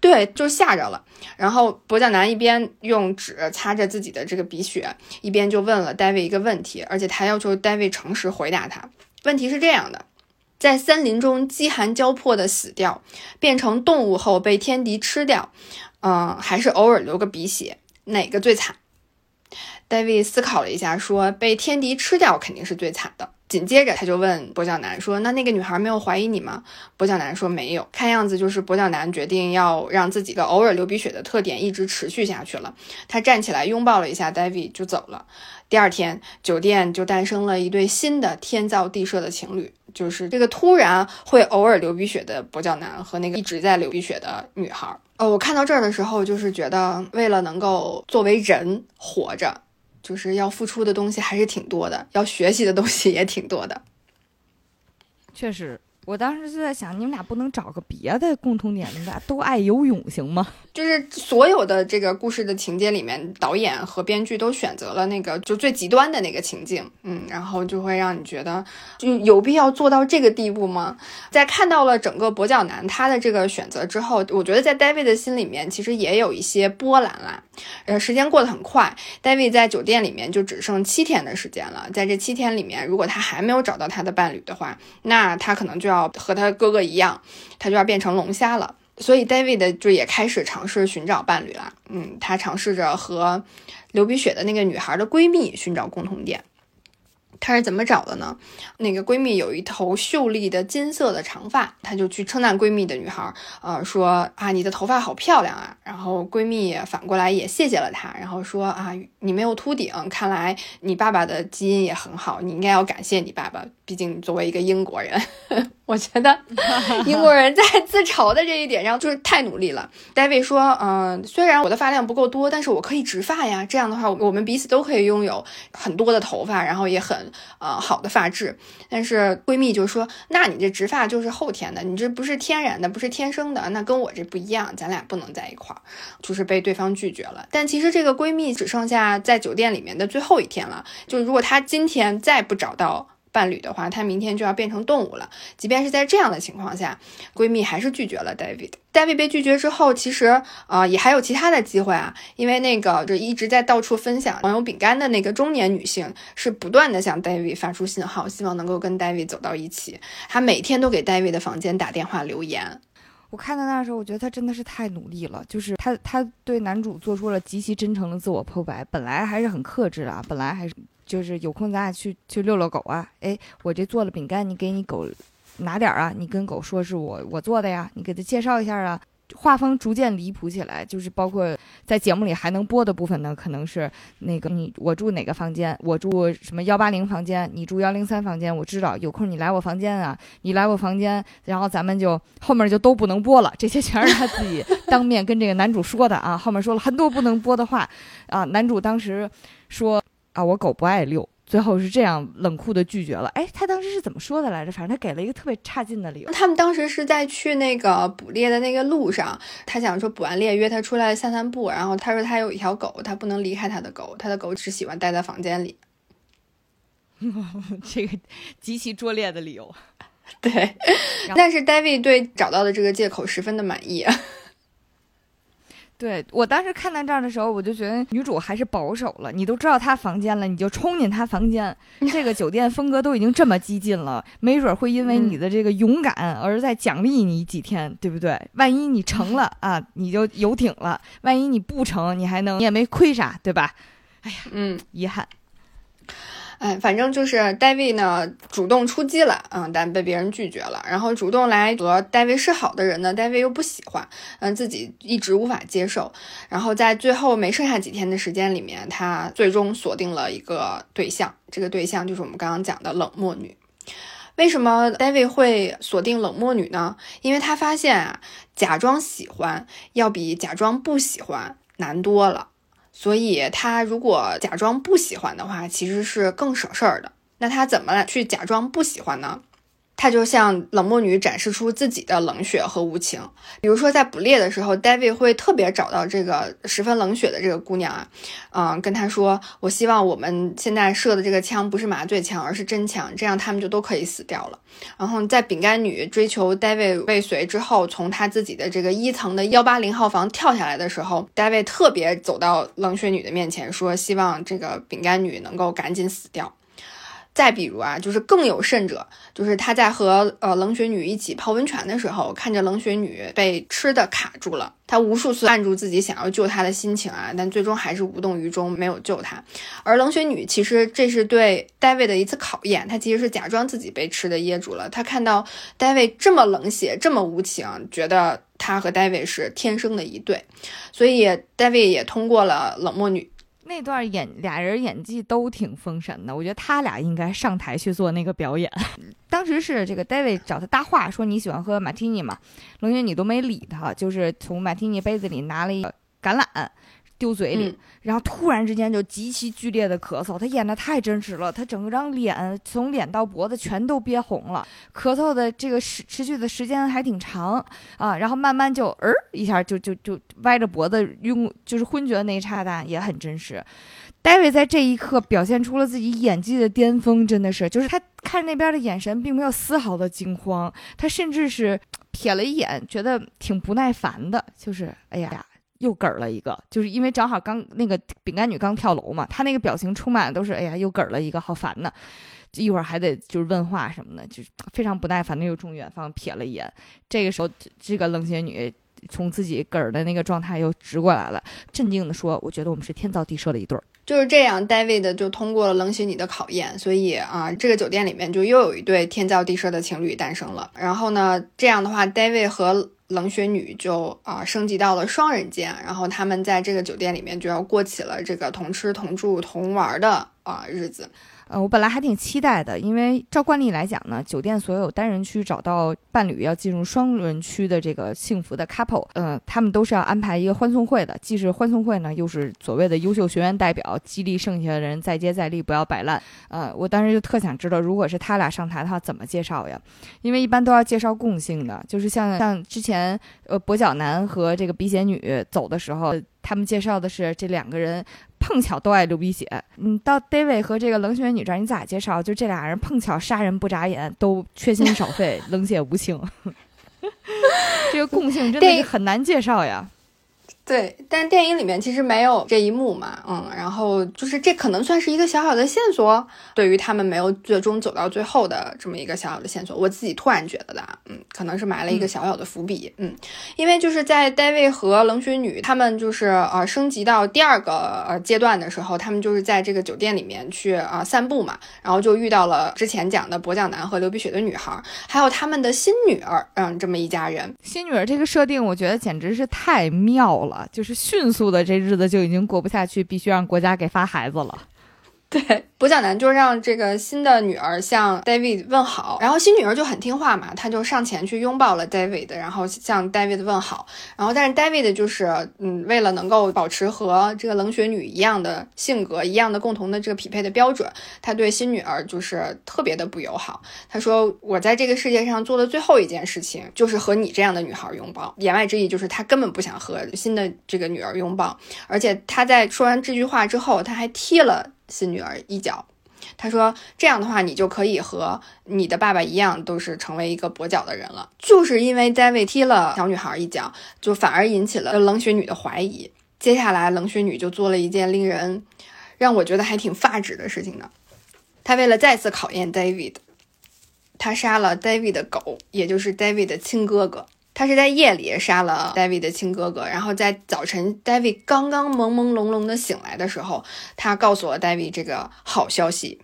对，就吓着了。然后跛脚男一边用纸擦着自己的这个鼻血，一边就问了 David 一个问题，而且他要求 David 诚实回答他。问题是这样的：在森林中饥寒交迫的死掉，变成动物后被天敌吃掉，嗯，还是偶尔流个鼻血，哪个最惨？David 思考了一下，说被天敌吃掉肯定是最惨的。紧接着他就问跛脚男说：“那那个女孩没有怀疑你吗？”跛脚男说：“没有。”看样子就是跛脚男决定要让自己的偶尔流鼻血的特点一直持续下去了。他站起来拥抱了一下 David 就走了。第二天，酒店就诞生了一对新的天造地设的情侣，就是这个突然会偶尔流鼻血的跛脚男和那个一直在流鼻血的女孩。哦，我看到这儿的时候，就是觉得为了能够作为人活着。就是要付出的东西还是挺多的，要学习的东西也挺多的，确实。我当时就在想，你们俩不能找个别的共同点，你们俩都爱游泳，行吗？就是所有的这个故事的情节里面，导演和编剧都选择了那个就最极端的那个情境，嗯，然后就会让你觉得，就有必要做到这个地步吗？在看到了整个跛脚男他的这个选择之后，我觉得在 David 的心里面其实也有一些波澜啦。呃，时间过得很快，David 在酒店里面就只剩七天的时间了，在这七天里面，如果他还没有找到他的伴侣的话，那他可能就要和他哥哥一样，他就要变成龙虾了。所以 David 就也开始尝试寻找伴侣了。嗯，他尝试着和流鼻血的那个女孩的闺蜜寻找共同点。她是怎么找的呢？那个闺蜜有一头秀丽的金色的长发，她就去称赞闺蜜的女孩，呃，说啊，你的头发好漂亮啊。然后闺蜜反过来也谢谢了她，然后说啊，你没有秃顶，看来你爸爸的基因也很好，你应该要感谢你爸爸，毕竟作为一个英国人。我觉得 英国人在自嘲的这一点上就是太努力了。David 说：“嗯，虽然我的发量不够多，但是我可以植发呀。这样的话，我们彼此都可以拥有很多的头发，然后也很呃好的发质。”但是闺蜜就说：“那你这植发就是后天的，你这不是天然的，不是天生的，那跟我这不一样，咱俩不能在一块儿。”就是被对方拒绝了。但其实这个闺蜜只剩下在酒店里面的最后一天了。就如果她今天再不找到。伴侣的话，她明天就要变成动物了。即便是在这样的情况下，闺蜜还是拒绝了 David。David 被拒绝之后，其实啊也还有其他的机会啊，因为那个就一直在到处分享网友饼干的那个中年女性，是不断的向 David 发出信号，希望能够跟 David 走到一起。她每天都给 David 的房间打电话留言。我看到那时候，我觉得她真的是太努力了，就是她她对男主做出了极其真诚的自我剖白。本来还是很克制的啊，本来还是。就是有空咱俩去去遛遛狗啊！哎，我这做了饼干，你给你狗拿点啊！你跟狗说是我我做的呀，你给他介绍一下啊。画风逐渐离谱起来，就是包括在节目里还能播的部分呢，可能是那个你我住哪个房间，我住什么幺八零房间，你住幺零三房间，我知道有空你来我房间啊，你来我房间，然后咱们就后面就都不能播了，这些全是他自己 当面跟这个男主说的啊，后面说了很多不能播的话啊，男主当时说。啊，我狗不爱遛，最后是这样冷酷的拒绝了。哎，他当时是怎么说的来着？反正他给了一个特别差劲的理由。他们当时是在去那个捕猎的那个路上，他想说捕完猎约他出来散散步，然后他说他有一条狗，他不能离开他的狗，他的狗只喜欢待在房间里。这个极其拙劣的理由。对，但是 David 对找到的这个借口十分的满意。对我当时看到这儿的时候，我就觉得女主还是保守了。你都知道她房间了，你就冲进她房间。这个酒店风格都已经这么激进了，没准会因为你的这个勇敢而再奖励你几天，对不对？万一你成了 啊，你就游艇了；万一你不成，你还能你也没亏啥，对吧？哎呀，嗯，遗憾。哎，反正就是 David 呢主动出击了，嗯，但被别人拒绝了。然后主动来和 David 示好的人呢，David 又不喜欢，嗯，自己一直无法接受。然后在最后没剩下几天的时间里面，他最终锁定了一个对象，这个对象就是我们刚刚讲的冷漠女。为什么 David 会锁定冷漠女呢？因为他发现啊，假装喜欢要比假装不喜欢难多了。所以他如果假装不喜欢的话，其实是更省事儿的。那他怎么来去假装不喜欢呢？他就向冷漠女展示出自己的冷血和无情。比如说，在捕猎的时候，David 会特别找到这个十分冷血的这个姑娘啊，嗯，跟她说：“我希望我们现在射的这个枪不是麻醉枪，而是真枪，这样他们就都可以死掉了。”然后在饼干女追求 David 未遂之后，从他自己的这个一层的幺八零号房跳下来的时候，David 特别走到冷血女的面前，说：“希望这个饼干女能够赶紧死掉。”再比如啊，就是更有甚者，就是他在和呃冷血女一起泡温泉的时候，看着冷血女被吃的卡住了，他无数次按住自己想要救她的心情啊，但最终还是无动于衷，没有救她。而冷血女其实这是对 David 的一次考验，她其实是假装自己被吃的噎住了。她看到 David 这么冷血，这么无情，觉得他和 David 是天生的一对，所以 David 也通过了冷漠女。那段演俩人演技都挺封神的，我觉得他俩应该上台去做那个表演。当时是这个 David 找他搭话，说你喜欢喝马提尼吗？龙云你都没理他，就是从马提尼杯子里拿了一个橄榄。丢嘴里，然后突然之间就极其剧烈的咳嗽，他演的太真实了，他整个张脸从脸到脖子全都憋红了，咳嗽的这个持持续的时间还挺长啊，然后慢慢就呃一下就就就歪着脖子晕，就是昏厥的那一刹那也很真实。David 在这一刻表现出了自己演技的巅峰，真的是，就是他看那边的眼神并没有丝毫的惊慌，他甚至是瞥了一眼，觉得挺不耐烦的，就是哎呀。又嗝了一个，就是因为正好刚那个饼干女刚跳楼嘛，她那个表情充满都是哎呀，又嗝了一个，好烦呢。一会儿还得就是问话什么的，就是非常不耐烦的又冲远方瞥了一眼。这个时候，这个冷血女从自己嗝的那个状态又直过来了，镇定的说：“我觉得我们是天造地设的一对儿。”就是这样，David 就通过了冷血女的考验，所以啊，这个酒店里面就又有一对天造地设的情侣诞生了。然后呢，这样的话，David 和冷血女就啊升级到了双人间，然后他们在这个酒店里面就要过起了这个同吃同住同玩的啊日子。呃，我本来还挺期待的，因为照惯例来讲呢，酒店所有单人区找到伴侣要进入双人区的这个幸福的 couple，呃，他们都是要安排一个欢送会的，既是欢送会呢，又是所谓的优秀学员代表激励剩下的人再接再厉，不要摆烂。呃，我当时就特想知道，如果是他俩上台的话，怎么介绍呀？因为一般都要介绍共性的，就是像像之前呃跛脚男和这个鼻血女走的时候。他们介绍的是这两个人碰巧都爱流鼻血。嗯，到 David 和这个冷血女这儿，你咋介绍？就这俩人碰巧杀人不眨眼，都缺心少肺，冷血无情。这个共性真的是很难介绍呀。对，但电影里面其实没有这一幕嘛，嗯，然后就是这可能算是一个小小的线索，对于他们没有最终走到最后的这么一个小小的线索，我自己突然觉得的，嗯，可能是埋了一个小小的伏笔，嗯，因为就是在 David 和冷血女他们就是呃升级到第二个呃阶段的时候，他们就是在这个酒店里面去啊散步嘛，然后就遇到了之前讲的跛脚男和流鼻血的女孩，还有他们的新女儿，嗯，这么一家人。新女儿这个设定，我觉得简直是太妙了。就是迅速的，这日子就已经过不下去，必须让国家给发孩子了。对。跛脚男就让这个新的女儿向 David 问好，然后新女儿就很听话嘛，她就上前去拥抱了 David，然后向 David 问好。然后但是 David 就是嗯，为了能够保持和这个冷血女一样的性格、一样的共同的这个匹配的标准，他对新女儿就是特别的不友好。他说：“我在这个世界上做的最后一件事情就是和你这样的女孩拥抱。”言外之意就是他根本不想和新的这个女儿拥抱，而且他在说完这句话之后，他还踢了新女儿一脚。他说：“这样的话，你就可以和你的爸爸一样，都是成为一个跛脚的人了。”就是因为 David 踢了小女孩一脚，就反而引起了冷血女的怀疑。接下来，冷血女就做了一件令人让我觉得还挺发指的事情呢。她为了再次考验 David，她杀了 David 的狗，也就是 David 的亲哥哥。他是在夜里杀了 David 的亲哥哥，然后在早晨 David 刚刚朦朦胧胧的醒来的时候，他告诉了 David 这个好消息。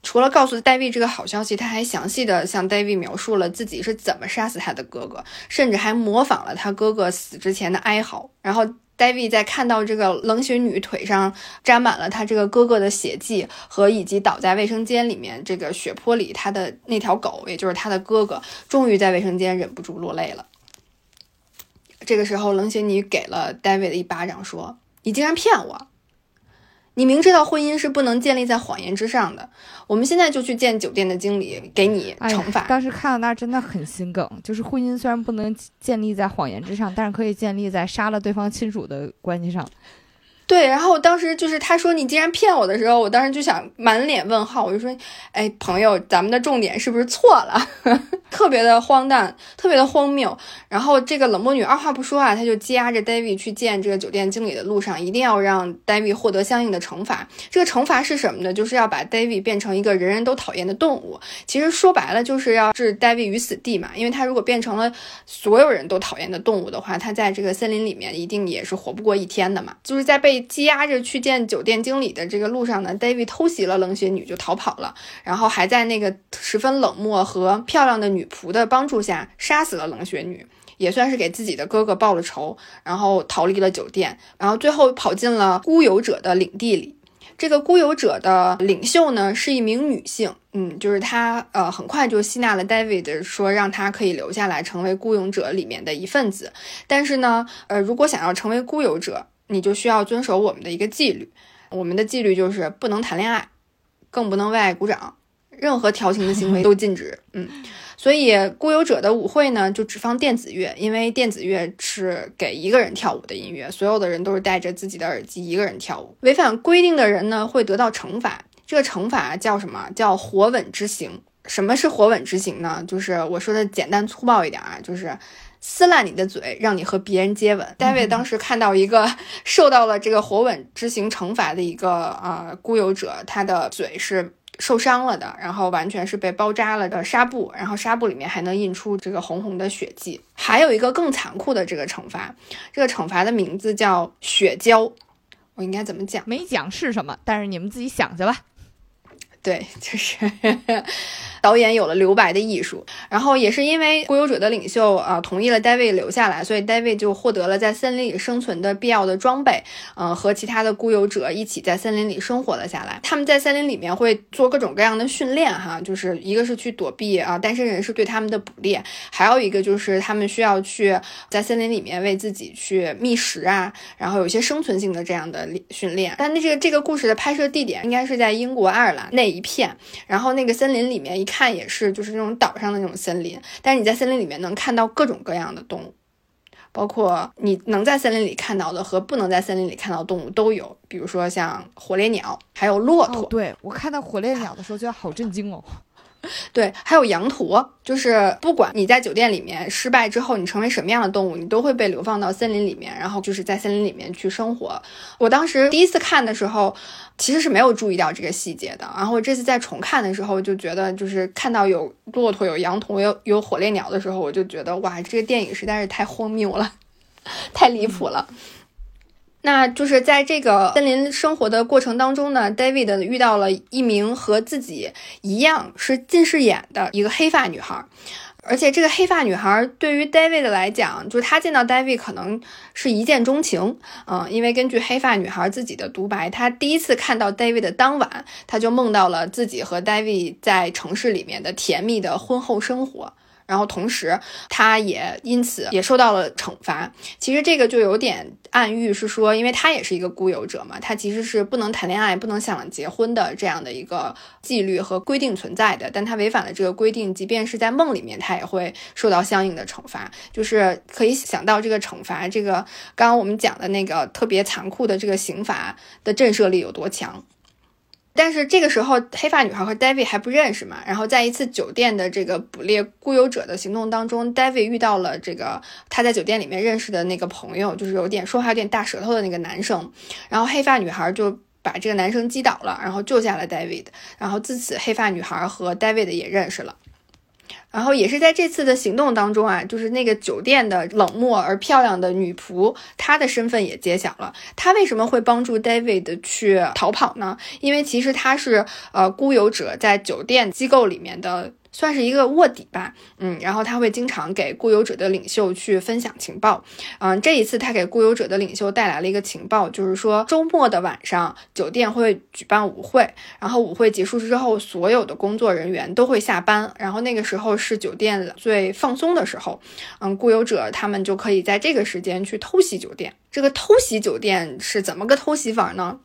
除了告诉 David 这个好消息，他还详细的向 David 描述了自己是怎么杀死他的哥哥，甚至还模仿了他哥哥死之前的哀嚎。然后 David 在看到这个冷血女腿上沾满了他这个哥哥的血迹，和以及倒在卫生间里面这个血泊里他的那条狗，也就是他的哥哥，终于在卫生间忍不住落泪了。这个时候，冷血女给了 David 一巴掌，说：“你竟然骗我！”你明知道婚姻是不能建立在谎言之上的，我们现在就去见酒店的经理，给你惩罚。当时看到那儿真的很心梗，就是婚姻虽然不能建立在谎言之上，但是可以建立在杀了对方亲属的关系上。对，然后当时就是他说你竟然骗我的时候，我当时就想满脸问号，我就说，哎，朋友，咱们的重点是不是错了？特别的荒诞，特别的荒谬。然后这个冷漠女二话不说啊，她就积压着 David 去见这个酒店经理的路上，一定要让 David 获得相应的惩罚。这个惩罚是什么呢？就是要把 David 变成一个人人都讨厌的动物。其实说白了，就是要置 David 于死地嘛。因为他如果变成了所有人都讨厌的动物的话，他在这个森林里面一定也是活不过一天的嘛。就是在被羁押着去见酒店经理的这个路上呢，David 偷袭了冷血女就逃跑了，然后还在那个十分冷漠和漂亮的女仆的帮助下杀死了冷血女，也算是给自己的哥哥报了仇，然后逃离了酒店，然后最后跑进了孤游者的领地里。这个孤游者的领袖呢是一名女性，嗯，就是她，呃，很快就吸纳了 David，说让他可以留下来成为孤勇者里面的一份子。但是呢，呃，如果想要成为孤游者，你就需要遵守我们的一个纪律，我们的纪律就是不能谈恋爱，更不能为爱鼓掌，任何调情的行为都禁止。嗯，所以孤游者的舞会呢，就只放电子乐，因为电子乐是给一个人跳舞的音乐，所有的人都是戴着自己的耳机一个人跳舞。违反规定的人呢，会得到惩罚。这个惩罚叫什么？叫火吻之刑。什么是火吻之刑呢？就是我说的简单粗暴一点啊，就是。撕烂你的嘴，让你和别人接吻。David 当时看到一个 受到了这个火吻之刑惩罚的一个啊孤游者，他的嘴是受伤了的，然后完全是被包扎了的纱布，然后纱布里面还能印出这个红红的血迹。还有一个更残酷的这个惩罚，这个惩罚的名字叫血浇。我应该怎么讲？没讲是什么，但是你们自己想去吧。对，就是 导演有了留白的艺术，然后也是因为孤游者的领袖啊同意了 David 留下来，所以 David 就获得了在森林里生存的必要的装备，嗯，和其他的孤游者一起在森林里生活了下来。他们在森林里面会做各种各样的训练，哈，就是一个是去躲避啊单身人士对他们的捕猎，还有一个就是他们需要去在森林里面为自己去觅食啊，然后有一些生存性的这样的训练。但那这个这个故事的拍摄地点应该是在英国爱尔兰那。一片，然后那个森林里面一看也是，就是那种岛上的那种森林。但是你在森林里面能看到各种各样的动物，包括你能在森林里看到的和不能在森林里看到动物都有。比如说像火烈鸟，还有骆驼。对我看到火烈鸟的时候，觉得好震惊哦。对，还有羊驼，就是不管你在酒店里面失败之后，你成为什么样的动物，你都会被流放到森林里面，然后就是在森林里面去生活。我当时第一次看的时候，其实是没有注意到这个细节的，然后这次再重看的时候，就觉得就是看到有骆驼、有羊驼、有有火烈鸟的时候，我就觉得哇，这个电影实在是太荒谬了，太离谱了。那就是在这个森林生活的过程当中呢，David 遇到了一名和自己一样是近视眼的一个黑发女孩，而且这个黑发女孩对于 David 来讲，就是他见到 David 可能是一见钟情，嗯，因为根据黑发女孩自己的独白，她第一次看到 David 的当晚，她就梦到了自己和 David 在城市里面的甜蜜的婚后生活。然后同时，他也因此也受到了惩罚。其实这个就有点暗喻，是说，因为他也是一个孤游者嘛，他其实是不能谈恋爱、不能想结婚的这样的一个纪律和规定存在的。但他违反了这个规定，即便是在梦里面，他也会受到相应的惩罚。就是可以想到这个惩罚，这个刚刚我们讲的那个特别残酷的这个刑罚的震慑力有多强。但是这个时候，黑发女孩和 David 还不认识嘛。然后在一次酒店的这个捕猎孤游者的行动当中，David 遇到了这个他在酒店里面认识的那个朋友，就是有点说话有点大舌头的那个男生。然后黑发女孩就把这个男生击倒了，然后救下了 David。然后自此，黑发女孩和 David 也认识了。然后也是在这次的行动当中啊，就是那个酒店的冷漠而漂亮的女仆，她的身份也揭晓了。她为什么会帮助 David 去逃跑呢？因为其实她是呃孤游者在酒店机构里面的。算是一个卧底吧，嗯，然后他会经常给固有者的领袖去分享情报，嗯，这一次他给固有者的领袖带来了一个情报，就是说周末的晚上酒店会举办舞会，然后舞会结束之后，所有的工作人员都会下班，然后那个时候是酒店最放松的时候，嗯，固有者他们就可以在这个时间去偷袭酒店。这个偷袭酒店是怎么个偷袭法呢？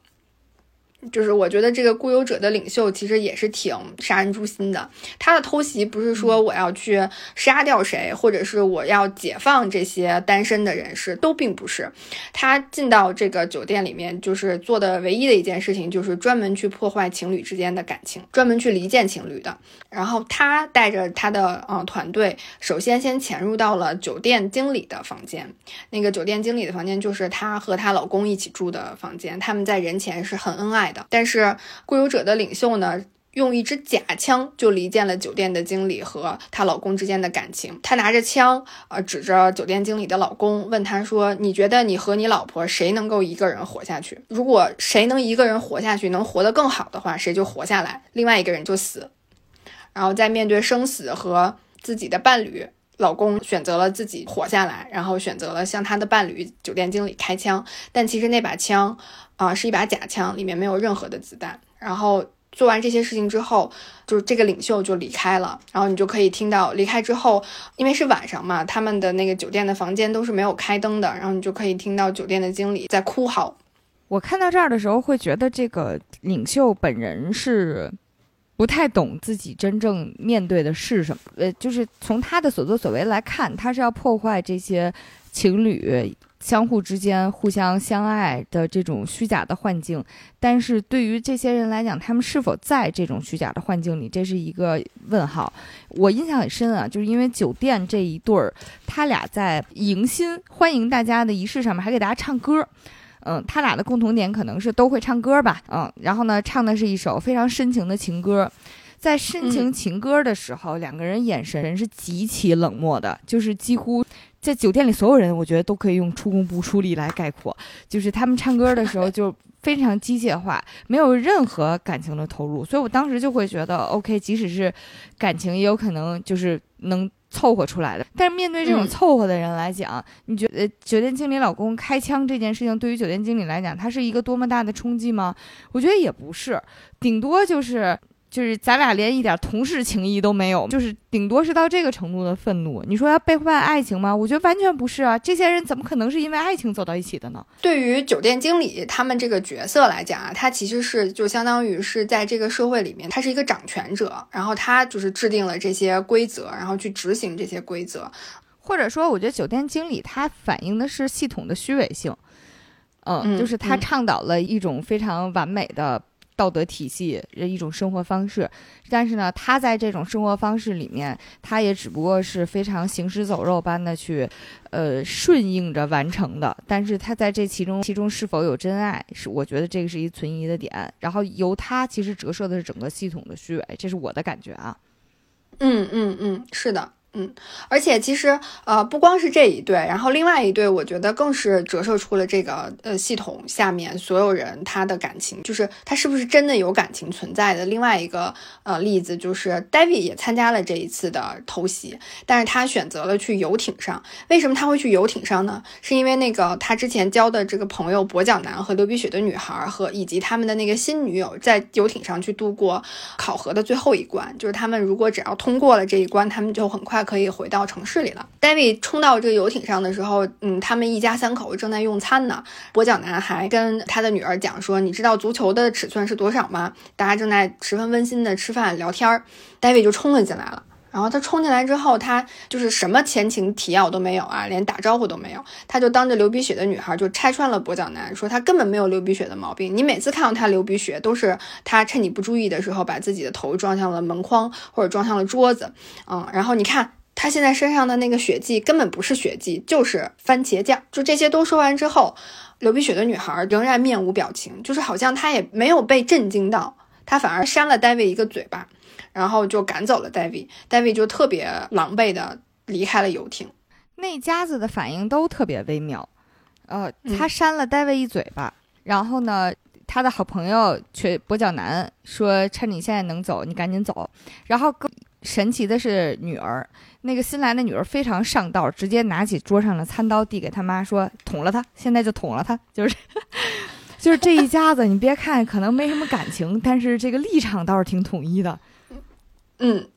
就是我觉得这个固有者的领袖其实也是挺杀人诛心的。他的偷袭不是说我要去杀掉谁，或者是我要解放这些单身的人士，都并不是。他进到这个酒店里面，就是做的唯一的一件事情，就是专门去破坏情侣之间的感情，专门去离间情侣的。然后他带着他的呃团队，首先先潜入到了酒店经理的房间。那个酒店经理的房间就是她和她老公一起住的房间，他们在人前是很恩爱。但是固有者的领袖呢，用一支假枪就离间了酒店的经理和她老公之间的感情。她拿着枪，呃，指着酒店经理的老公，问他说：“你觉得你和你老婆谁能够一个人活下去？如果谁能一个人活下去，能活得更好的话，谁就活下来，另外一个人就死。”然后在面对生死和自己的伴侣，老公选择了自己活下来，然后选择了向他的伴侣酒店经理开枪，但其实那把枪。啊，是一把假枪，里面没有任何的子弹。然后做完这些事情之后，就是这个领袖就离开了。然后你就可以听到离开之后，因为是晚上嘛，他们的那个酒店的房间都是没有开灯的。然后你就可以听到酒店的经理在哭嚎。我看到这儿的时候，会觉得这个领袖本人是不太懂自己真正面对的是什么。呃，就是从他的所作所为来看，他是要破坏这些情侣。相互之间互相相爱的这种虚假的幻境，但是对于这些人来讲，他们是否在这种虚假的幻境里，这是一个问号。我印象很深啊，就是因为酒店这一对儿，他俩在迎新欢迎大家的仪式上面还给大家唱歌，嗯，他俩的共同点可能是都会唱歌吧，嗯，然后呢，唱的是一首非常深情的情歌，在深情情歌的时候，两个人眼神是极其冷漠的，就是几乎。在酒店里，所有人我觉得都可以用出工不出力来概括，就是他们唱歌的时候就非常机械化，没有任何感情的投入，所以我当时就会觉得，OK，即使是感情，也有可能就是能凑合出来的。但是面对这种凑合的人来讲，你觉得酒店经理老公开枪这件事情，对于酒店经理来讲，它是一个多么大的冲击吗？我觉得也不是，顶多就是。就是咱俩连一点同事情谊都没有，就是顶多是到这个程度的愤怒。你说要背叛爱情吗？我觉得完全不是啊！这些人怎么可能是因为爱情走到一起的呢？对于酒店经理他们这个角色来讲啊，他其实是就相当于是在这个社会里面，他是一个掌权者，然后他就是制定了这些规则，然后去执行这些规则。或者说，我觉得酒店经理他反映的是系统的虚伪性，嗯，就是他倡导了一种非常完美的。道德体系的一种生活方式，但是呢，他在这种生活方式里面，他也只不过是非常行尸走肉般的去，呃，顺应着完成的。但是他在这其中，其中是否有真爱，是我觉得这个是一存疑的点。然后由他其实折射的是整个系统的虚伪，这是我的感觉啊。嗯嗯嗯，是的。嗯，而且其实呃，不光是这一对，然后另外一对，我觉得更是折射出了这个呃系统下面所有人他的感情，就是他是不是真的有感情存在的。另外一个呃例子就是 David 也参加了这一次的偷袭，但是他选择了去游艇上。为什么他会去游艇上呢？是因为那个他之前交的这个朋友跛脚男和流鼻血的女孩和以及他们的那个新女友在游艇上去度过考核的最后一关，就是他们如果只要通过了这一关，他们就很快。可以回到城市里了。David 冲到这个游艇上的时候，嗯，他们一家三口正在用餐呢。跛脚男孩跟他的女儿讲说：“你知道足球的尺寸是多少吗？”大家正在十分温馨的吃饭聊天儿，David 就冲了进来了。然后他冲进来之后，他就是什么前情提要都没有啊，连打招呼都没有。他就当着流鼻血的女孩就拆穿了跛脚男，说他根本没有流鼻血的毛病。你每次看到他流鼻血，都是他趁你不注意的时候把自己的头撞向了门框或者撞向了桌子。嗯，然后你看。他现在身上的那个血迹根本不是血迹，就是番茄酱。就这些都说完之后，流鼻血的女孩仍然面无表情，就是好像她也没有被震惊到，她反而扇了戴维一个嘴巴。然后就赶走了 David。David 就特别狼狈的离开了游艇。那家子的反应都特别微妙，呃，他扇了 David 一嘴巴，然后呢，他的好朋友却跛脚男说：“趁你现在能走，你赶紧走。”然后更神奇的是，女儿那个新来的女儿非常上道，直接拿起桌上的餐刀递给他妈说：“捅了他，现在就捅了他。”就是。就是这一家子，你别看可能没什么感情，但是这个立场倒是挺统一的。嗯。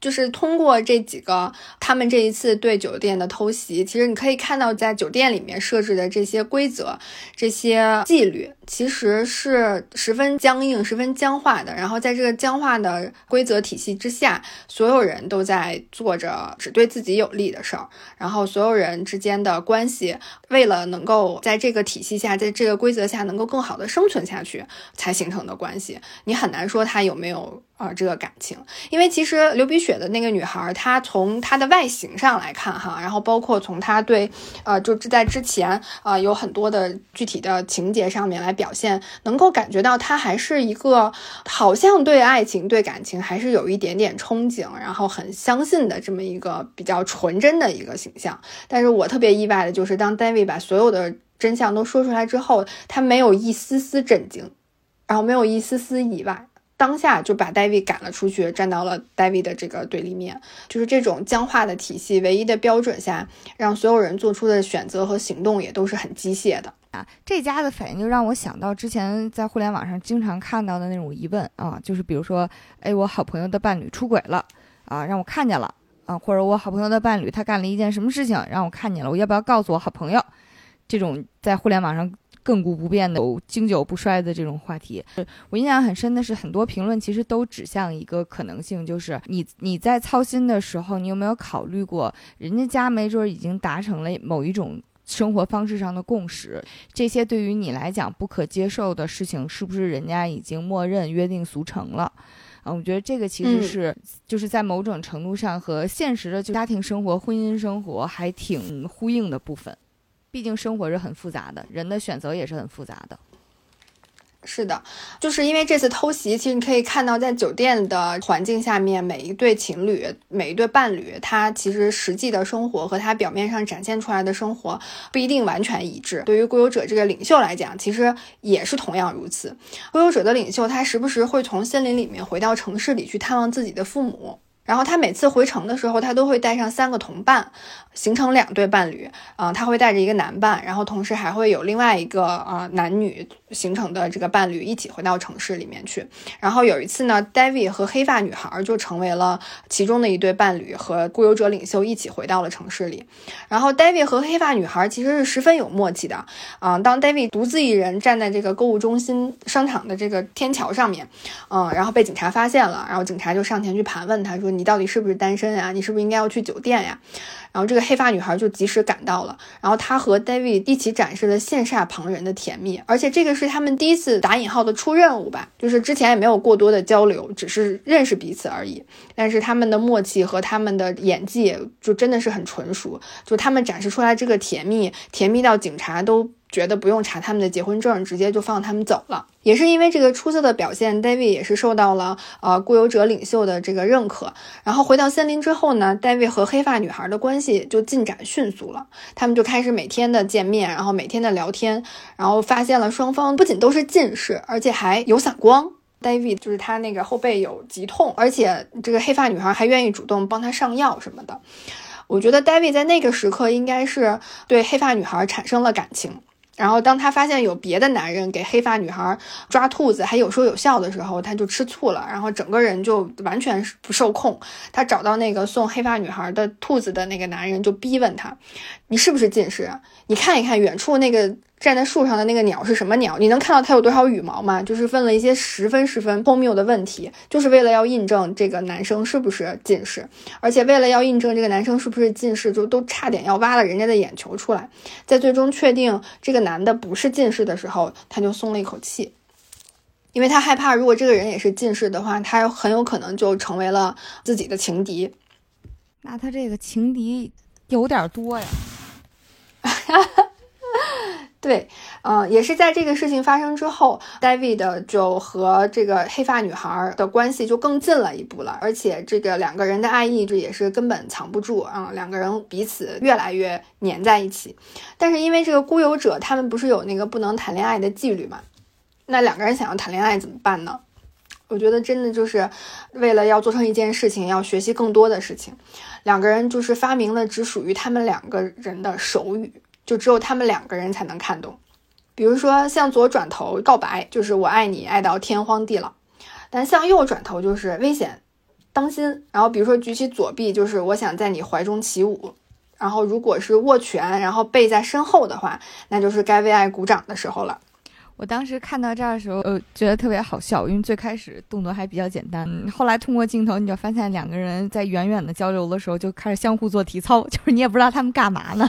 就是通过这几个，他们这一次对酒店的偷袭，其实你可以看到，在酒店里面设置的这些规则、这些纪律，其实是十分僵硬、十分僵化的。然后在这个僵化的规则体系之下，所有人都在做着只对自己有利的事儿。然后所有人之间的关系，为了能够在这个体系下，在这个规则下能够更好的生存下去，才形成的关系。你很难说他有没有。啊，这个感情，因为其实流鼻血的那个女孩，她从她的外形上来看，哈，然后包括从她对，呃，就在之前，啊，有很多的具体的情节上面来表现，能够感觉到他还是一个好像对爱情、对感情还是有一点点憧憬，然后很相信的这么一个比较纯真的一个形象。但是我特别意外的就是，当 David 把所有的真相都说出来之后，他没有一丝丝震惊，然后没有一丝丝意外。当下就把 David 赶了出去，站到了 David 的这个对立面，就是这种僵化的体系，唯一的标准下，让所有人做出的选择和行动也都是很机械的啊。这家的反应就让我想到之前在互联网上经常看到的那种疑问啊，就是比如说，哎，我好朋友的伴侣出轨了啊，让我看见了啊，或者我好朋友的伴侣他干了一件什么事情让我看见了，我要不要告诉我好朋友？这种在互联网上。亘古不变的、经久不衰的这种话题，我印象很深的是，很多评论其实都指向一个可能性，就是你你在操心的时候，你有没有考虑过，人家家没准已经达成了某一种生活方式上的共识，这些对于你来讲不可接受的事情，是不是人家已经默认约定俗成了？啊，我觉得这个其实是就是在某种程度上和现实的家庭生活、婚姻生活还挺呼应的部分。毕竟生活是很复杂的，人的选择也是很复杂的。是的，就是因为这次偷袭，其实你可以看到，在酒店的环境下面，每一对情侣、每一对伴侣，他其实实际的生活和他表面上展现出来的生活不一定完全一致。对于固有者这个领袖来讲，其实也是同样如此。固有者的领袖，他时不时会从森林里面回到城市里去探望自己的父母。然后他每次回城的时候，他都会带上三个同伴，形成两对伴侣。啊，他会带着一个男伴，然后同时还会有另外一个啊男女形成的这个伴侣一起回到城市里面去。然后有一次呢，David 和黑发女孩就成为了其中的一对伴侣，和固有者领袖一起回到了城市里。然后 David 和黑发女孩其实是十分有默契的。啊，当 David 独自一人站在这个购物中心商场的这个天桥上面，嗯，然后被警察发现了，然后警察就上前去盘问他说。你到底是不是单身呀？你是不是应该要去酒店呀？然后这个黑发女孩就及时赶到了，然后她和 David 一起展示了羡煞旁人的甜蜜，而且这个是他们第一次打引号的出任务吧，就是之前也没有过多的交流，只是认识彼此而已。但是他们的默契和他们的演技就真的是很纯熟，就他们展示出来这个甜蜜，甜蜜到警察都。觉得不用查他们的结婚证，直接就放他们走了。也是因为这个出色的表现，David 也是受到了呃固有者领袖的这个认可。然后回到森林之后呢，David 和黑发女孩的关系就进展迅速了。他们就开始每天的见面，然后每天的聊天，然后发现了双方不仅都是近视，而且还有散光。David 就是他那个后背有疾痛，而且这个黑发女孩还愿意主动帮他上药什么的。我觉得 David 在那个时刻应该是对黑发女孩产生了感情。然后，当他发现有别的男人给黑发女孩抓兔子还有说有笑的时候，他就吃醋了，然后整个人就完全不受控。他找到那个送黑发女孩的兔子的那个男人，就逼问他：“你是不是近视？你看一看远处那个。”站在树上的那个鸟是什么鸟？你能看到它有多少羽毛吗？就是问了一些十分十分荒谬的问题，就是为了要印证这个男生是不是近视，而且为了要印证这个男生是不是近视，就都差点要挖了人家的眼球出来。在最终确定这个男的不是近视的时候，他就松了一口气，因为他害怕，如果这个人也是近视的话，他很有可能就成为了自己的情敌。那他这个情敌有点多呀。哈 哈对，嗯，也是在这个事情发生之后，David 就和这个黑发女孩的关系就更近了一步了，而且这个两个人的爱意这也是根本藏不住啊，两个人彼此越来越黏在一起。但是因为这个孤游者，他们不是有那个不能谈恋爱的纪律嘛？那两个人想要谈恋爱怎么办呢？我觉得真的就是为了要做成一件事情，要学习更多的事情，两个人就是发明了只属于他们两个人的手语。就只有他们两个人才能看懂，比如说向左转头告白，就是我爱你，爱到天荒地老；但向右转头就是危险，当心。然后比如说举起左臂，就是我想在你怀中起舞；然后如果是握拳，然后背在身后的话，那就是该为爱鼓掌的时候了。我当时看到这儿的时候，呃，觉得特别好笑，因为最开始动作还比较简单，后来通过镜头，你就发现两个人在远远的交流的时候，就开始相互做体操，就是你也不知道他们干嘛呢。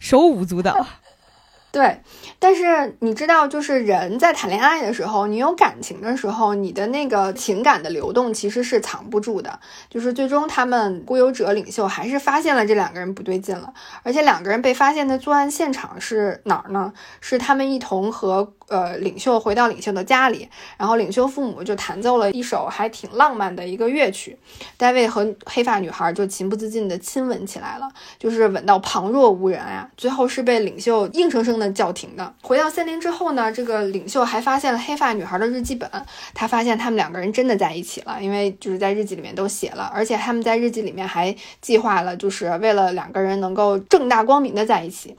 手舞足蹈，对，但是你知道，就是人在谈恋爱的时候，你有感情的时候，你的那个情感的流动其实是藏不住的。就是最终他们孤游者领袖还是发现了这两个人不对劲了，而且两个人被发现的作案现场是哪儿呢？是他们一同和。呃，领袖回到领袖的家里，然后领袖父母就弹奏了一首还挺浪漫的一个乐曲，戴卫和黑发女孩就情不自禁的亲吻起来了，就是吻到旁若无人啊。最后是被领袖硬生生的叫停的。回到森林之后呢，这个领袖还发现了黑发女孩的日记本，他发现他们两个人真的在一起了，因为就是在日记里面都写了，而且他们在日记里面还计划了，就是为了两个人能够正大光明的在一起。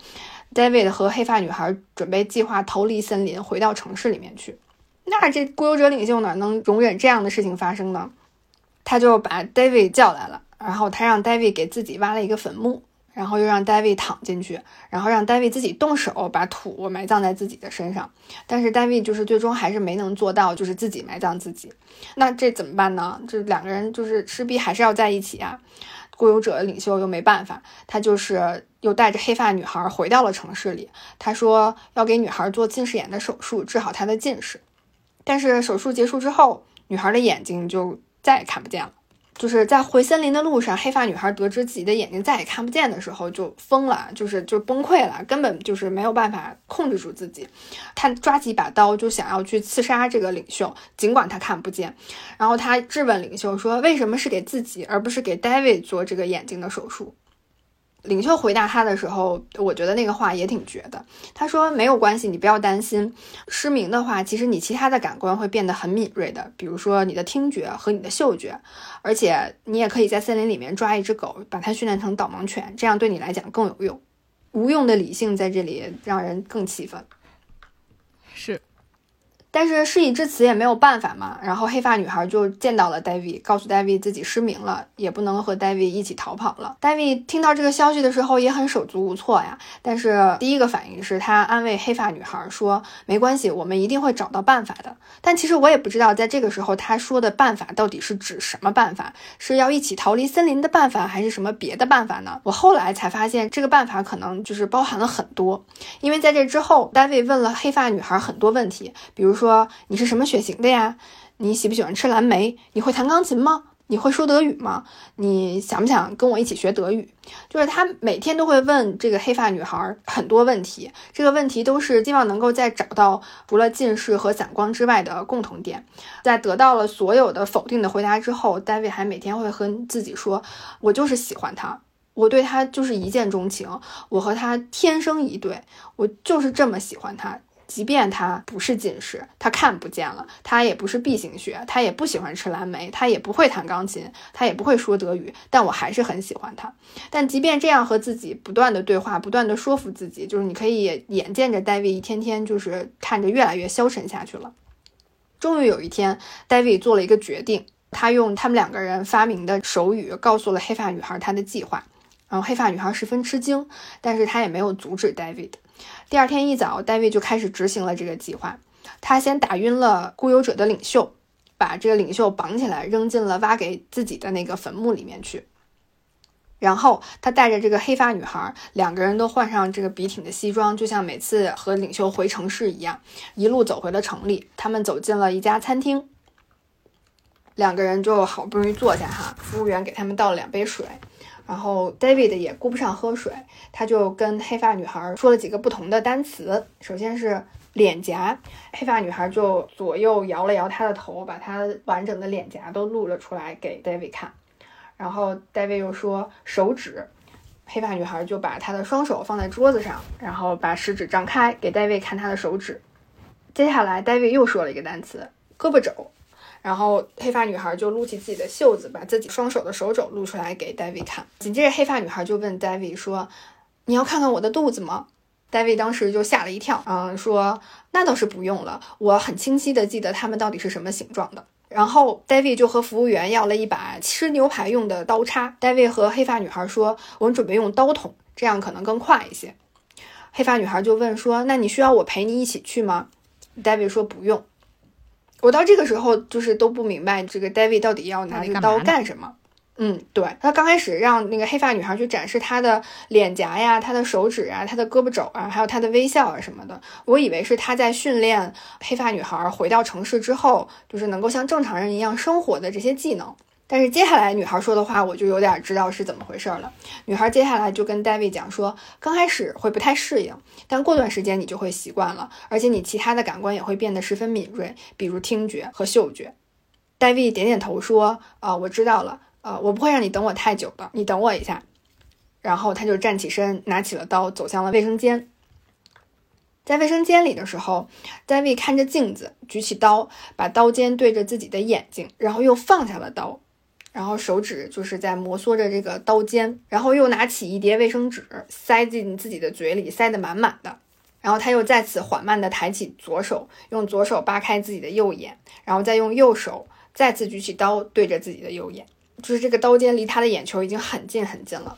David 和黑发女孩准备计划逃离森林，回到城市里面去。那这孤游者领袖哪能容忍这样的事情发生呢？他就把 David 叫来了，然后他让 David 给自己挖了一个坟墓，然后又让 David 躺进去，然后让 David 自己动手把土埋葬在自己的身上。但是 David 就是最终还是没能做到，就是自己埋葬自己。那这怎么办呢？这两个人就是势必还是要在一起啊。孤游者的领袖又没办法，他就是又带着黑发女孩回到了城市里。他说要给女孩做近视眼的手术，治好她的近视。但是手术结束之后，女孩的眼睛就再也看不见了。就是在回森林的路上，黑发女孩得知自己的眼睛再也看不见的时候，就疯了，就是就崩溃了，根本就是没有办法控制住自己。她抓起一把刀，就想要去刺杀这个领袖，尽管她看不见。然后她质问领袖说：“为什么是给自己，而不是给 David 做这个眼睛的手术？”领袖回答他的时候，我觉得那个话也挺绝的。他说：“没有关系，你不要担心。失明的话，其实你其他的感官会变得很敏锐的，比如说你的听觉和你的嗅觉。而且你也可以在森林里面抓一只狗，把它训练成导盲犬，这样对你来讲更有用。无用的理性在这里让人更气愤。”但是事已至此也没有办法嘛，然后黑发女孩就见到了 David，告诉 David 自己失明了，也不能和 David 一起逃跑了。David 听到这个消息的时候也很手足无措呀，但是第一个反应是他安慰黑发女孩说：“没关系，我们一定会找到办法的。”但其实我也不知道，在这个时候他说的办法到底是指什么办法，是要一起逃离森林的办法，还是什么别的办法呢？我后来才发现，这个办法可能就是包含了很多，因为在这之后，David 问了黑发女孩很多问题，比如说。你是什么血型的呀？你喜不喜欢吃蓝莓？你会弹钢琴吗？你会说德语吗？你想不想跟我一起学德语？就是他每天都会问这个黑发女孩很多问题，这个问题都是希望能够在找到除了近视和散光之外的共同点。在得到了所有的否定的回答之后，大卫还每天会和自己说：“我就是喜欢他，我对他就是一见钟情，我和他天生一对，我就是这么喜欢他。”即便他不是近视，他看不见了，他也不是 B 型血，他也不喜欢吃蓝莓，他也不会弹钢琴，他也不会说德语，但我还是很喜欢他。但即便这样和自己不断的对话，不断的说服自己，就是你可以眼见着 David 一天天就是看着越来越消沉下去了。终于有一天，David 做了一个决定，他用他们两个人发明的手语告诉了黑发女孩他的计划。然后黑发女孩十分吃惊，但是她也没有阻止 David。第二天一早，David 就开始执行了这个计划。他先打晕了孤游者的领袖，把这个领袖绑起来，扔进了挖给自己的那个坟墓里面去。然后他带着这个黑发女孩，两个人都换上这个笔挺的西装，就像每次和领袖回城市一样，一路走回了城里。他们走进了一家餐厅，两个人就好不容易坐下哈，服务员给他们倒了两杯水。然后 David 也顾不上喝水，他就跟黑发女孩说了几个不同的单词。首先是脸颊，黑发女孩就左右摇了摇她的头，把她完整的脸颊都露了出来给 David 看。然后 David 又说手指，黑发女孩就把她的双手放在桌子上，然后把食指张开给 David 看她的手指。接下来 David 又说了一个单词胳膊肘。然后黑发女孩就撸起自己的袖子，把自己双手的手肘露出来给 David 看。紧接着，黑发女孩就问 David 说：“你要看看我的肚子吗？”David 当时就吓了一跳，嗯，说：“那倒是不用了，我很清晰的记得它们到底是什么形状的。”然后 David 就和服务员要了一把吃牛排用的刀叉。David 和黑发女孩说：“我们准备用刀捅，这样可能更快一些。”黑发女孩就问说：“那你需要我陪你一起去吗？”David 说：“不用。”我到这个时候就是都不明白这个 David 到底要拿这个刀干什么。嗯，对他刚开始让那个黑发女孩去展示她的脸颊呀、她的手指啊、她的胳膊肘啊，还有她的微笑啊什么的，我以为是他在训练黑发女孩回到城市之后，就是能够像正常人一样生活的这些技能。但是接下来女孩说的话，我就有点知道是怎么回事了。女孩接下来就跟 David 讲说，刚开始会不太适应，但过段时间你就会习惯了，而且你其他的感官也会变得十分敏锐，比如听觉和嗅觉。David 点点头说，啊，我知道了，呃，我不会让你等我太久的，你等我一下。然后他就站起身，拿起了刀，走向了卫生间。在卫生间里的时候，David 看着镜子，举起刀，把刀尖对着自己的眼睛，然后又放下了刀。然后手指就是在摩挲着这个刀尖，然后又拿起一叠卫生纸塞进自己的嘴里，塞得满满的。然后他又再次缓慢地抬起左手，用左手扒开自己的右眼，然后再用右手再次举起刀对着自己的右眼，就是这个刀尖离他的眼球已经很近很近了。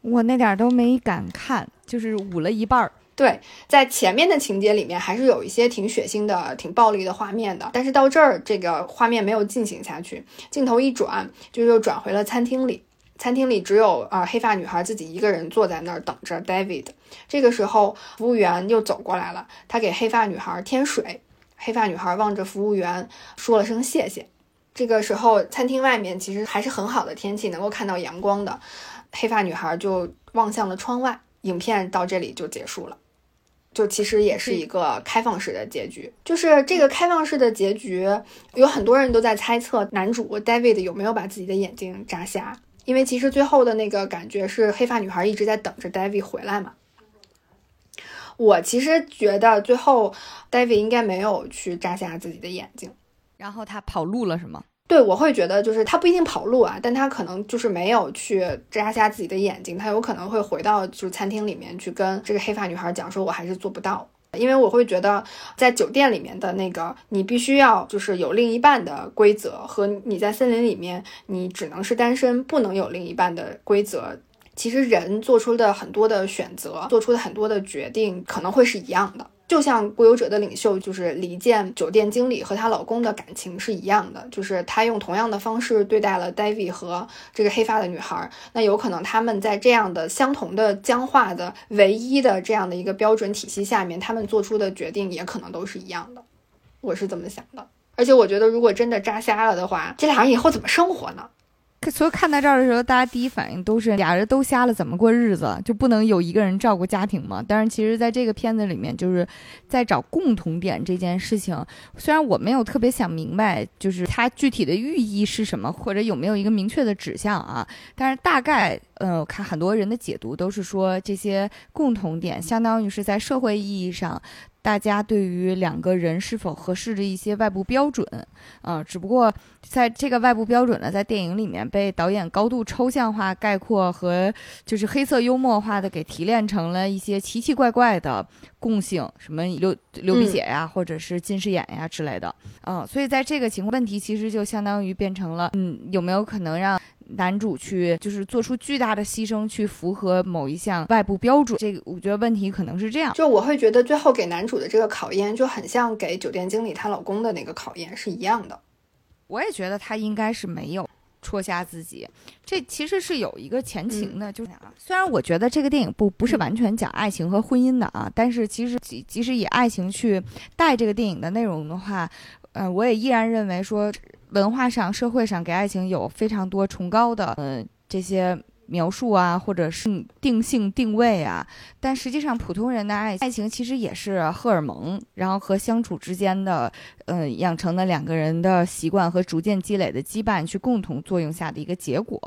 我那点都没敢看，就是捂了一半儿。对，在前面的情节里面还是有一些挺血腥的、挺暴力的画面的，但是到这儿这个画面没有进行下去，镜头一转就又转回了餐厅里。餐厅里只有啊黑发女孩自己一个人坐在那儿等着 David。这个时候，服务员又走过来了，他给黑发女孩添水。黑发女孩望着服务员说了声谢谢。这个时候，餐厅外面其实还是很好的天气，能够看到阳光的。黑发女孩就望向了窗外。影片到这里就结束了。就其实也是一个开放式的结局，就是这个开放式的结局，有很多人都在猜测男主 David 有没有把自己的眼睛扎瞎，因为其实最后的那个感觉是黑发女孩一直在等着 David 回来嘛。我其实觉得最后 David 应该没有去扎瞎自己的眼睛，然后他跑路了是吗？对，我会觉得就是他不一定跑路啊，但他可能就是没有去扎瞎自己的眼睛，他有可能会回到就是餐厅里面去跟这个黑发女孩讲说，我还是做不到，因为我会觉得在酒店里面的那个你必须要就是有另一半的规则和你在森林里面你只能是单身不能有另一半的规则，其实人做出的很多的选择，做出的很多的决定可能会是一样的。就像《孤游者的领袖》就是李健酒店经理和她老公的感情是一样的，就是她用同样的方式对待了 David 和这个黑发的女孩。那有可能他们在这样的相同的僵化的唯一的这样的一个标准体系下面，他们做出的决定也可能都是一样的。我是这么想的。而且我觉得，如果真的扎瞎了的话，这俩人以后怎么生活呢？所以看到这儿的时候，大家第一反应都是俩人都瞎了，怎么过日子？就不能有一个人照顾家庭吗？但是其实，在这个片子里面，就是在找共同点这件事情。虽然我没有特别想明白，就是它具体的寓意是什么，或者有没有一个明确的指向啊？但是大概，呃，我看很多人的解读都是说，这些共同点相当于是在社会意义上。大家对于两个人是否合适的一些外部标准，啊，只不过在这个外部标准呢，在电影里面被导演高度抽象化、概括和就是黑色幽默化的给提炼成了一些奇奇怪怪的共性，什么流流鼻血呀，或者是近视眼呀之类的，嗯，所以在这个情况，问题其实就相当于变成了，嗯，有没有可能让？男主去就是做出巨大的牺牲去符合某一项外部标准，这个我觉得问题可能是这样。就我会觉得最后给男主的这个考验就很像给酒店经理她老公的那个考验是一样的。我也觉得他应该是没有戳瞎自己，这其实是有一个前情的，就是虽然我觉得这个电影不不是完全讲爱情和婚姻的啊，但是其实即即使以爱情去带这个电影的内容的话，呃，我也依然认为说。文化上、社会上给爱情有非常多崇高的，嗯，这些描述啊，或者是定性定位啊，但实际上普通人的爱爱情其实也是荷尔蒙，然后和相处之间的，呃，养成的两个人的习惯和逐渐积累的羁绊去共同作用下的一个结果。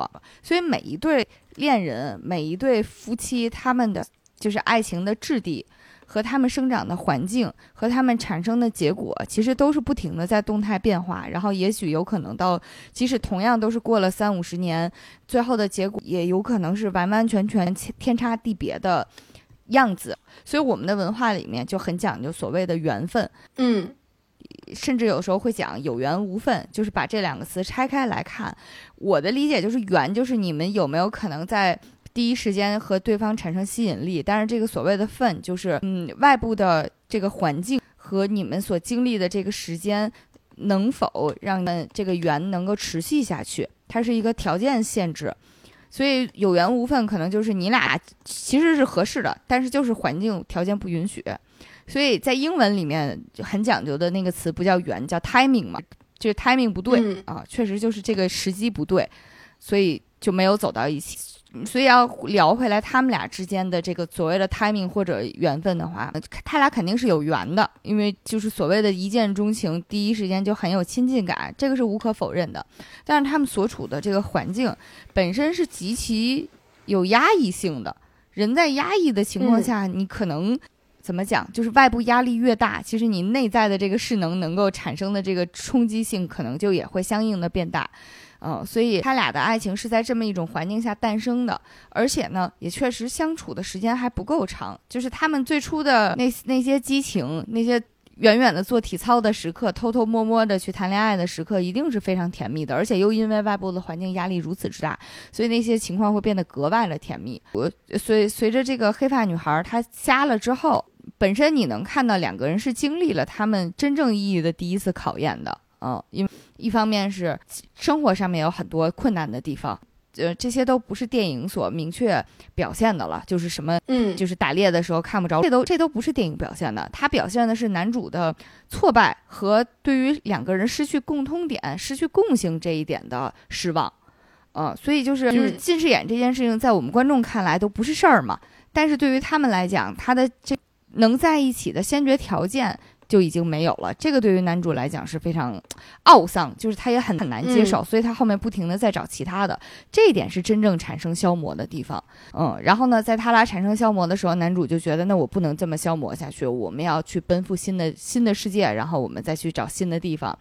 所以每一对恋人，每一对夫妻，他们的就是爱情的质地。和他们生长的环境和他们产生的结果，其实都是不停的在动态变化。然后，也许有可能到，即使同样都是过了三五十年，最后的结果也有可能是完完全全天差地别的样子。所以，我们的文化里面就很讲究所谓的缘分，嗯，甚至有时候会讲有缘无分，就是把这两个词拆开来看。我的理解就是，缘就是你们有没有可能在。第一时间和对方产生吸引力，但是这个所谓的份，就是嗯，外部的这个环境和你们所经历的这个时间，能否让们这个缘能够持续下去？它是一个条件限制，所以有缘无分，可能就是你俩其实是合适的，但是就是环境条件不允许。所以在英文里面就很讲究的那个词不叫缘，叫 timing 嘛，就是 timing 不对啊，确实就是这个时机不对，所以就没有走到一起。所以要聊回来，他们俩之间的这个所谓的 timing 或者缘分的话，他俩肯定是有缘的，因为就是所谓的一见钟情，第一时间就很有亲近感，这个是无可否认的。但是他们所处的这个环境本身是极其有压抑性的，人在压抑的情况下，你可能怎么讲，就是外部压力越大，其实你内在的这个势能能够产生的这个冲击性，可能就也会相应的变大。嗯，所以他俩的爱情是在这么一种环境下诞生的，而且呢，也确实相处的时间还不够长。就是他们最初的那那些激情，那些远远的做体操的时刻，偷偷摸摸的去谈恋爱的时刻，一定是非常甜蜜的。而且又因为外部的环境压力如此之大，所以那些情况会变得格外的甜蜜。我随随着这个黑发女孩她瞎了之后，本身你能看到两个人是经历了他们真正意义的第一次考验的。嗯，因为一方面是生活上面有很多困难的地方，呃，这些都不是电影所明确表现的了。就是什么，嗯，就是打猎的时候看不着，这都这都不是电影表现的。它表现的是男主的挫败和对于两个人失去共通点、失去共性这一点的失望。嗯，所以就是就是近视眼这件事情，在我们观众看来都不是事儿嘛。但是对于他们来讲，他的这能在一起的先决条件。就已经没有了，这个对于男主来讲是非常 懊丧，就是他也很很难接受，所以他后面不停的在找其他的，这一点是真正产生消磨的地方。嗯，然后呢，在他俩产生消磨的时候，男主就觉得那我不能这么消磨下去，我们要去奔赴新的新的世界，然后我们再去找新的地方。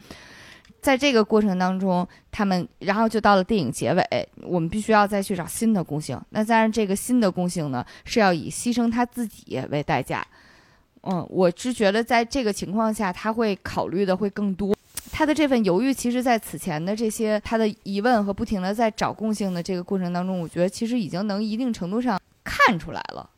在这个过程当中，他们然后就到了电影结尾，我们必须要再去找新的共性。那当然，这个新的共性呢，是要以牺牲他自己为代价。嗯，我是觉得在这个情况下，他会考虑的会更多。他的这份犹豫，其实，在此前的这些他的疑问和不停的在找共性的这个过程当中，我觉得其实已经能一定程度上看出来了。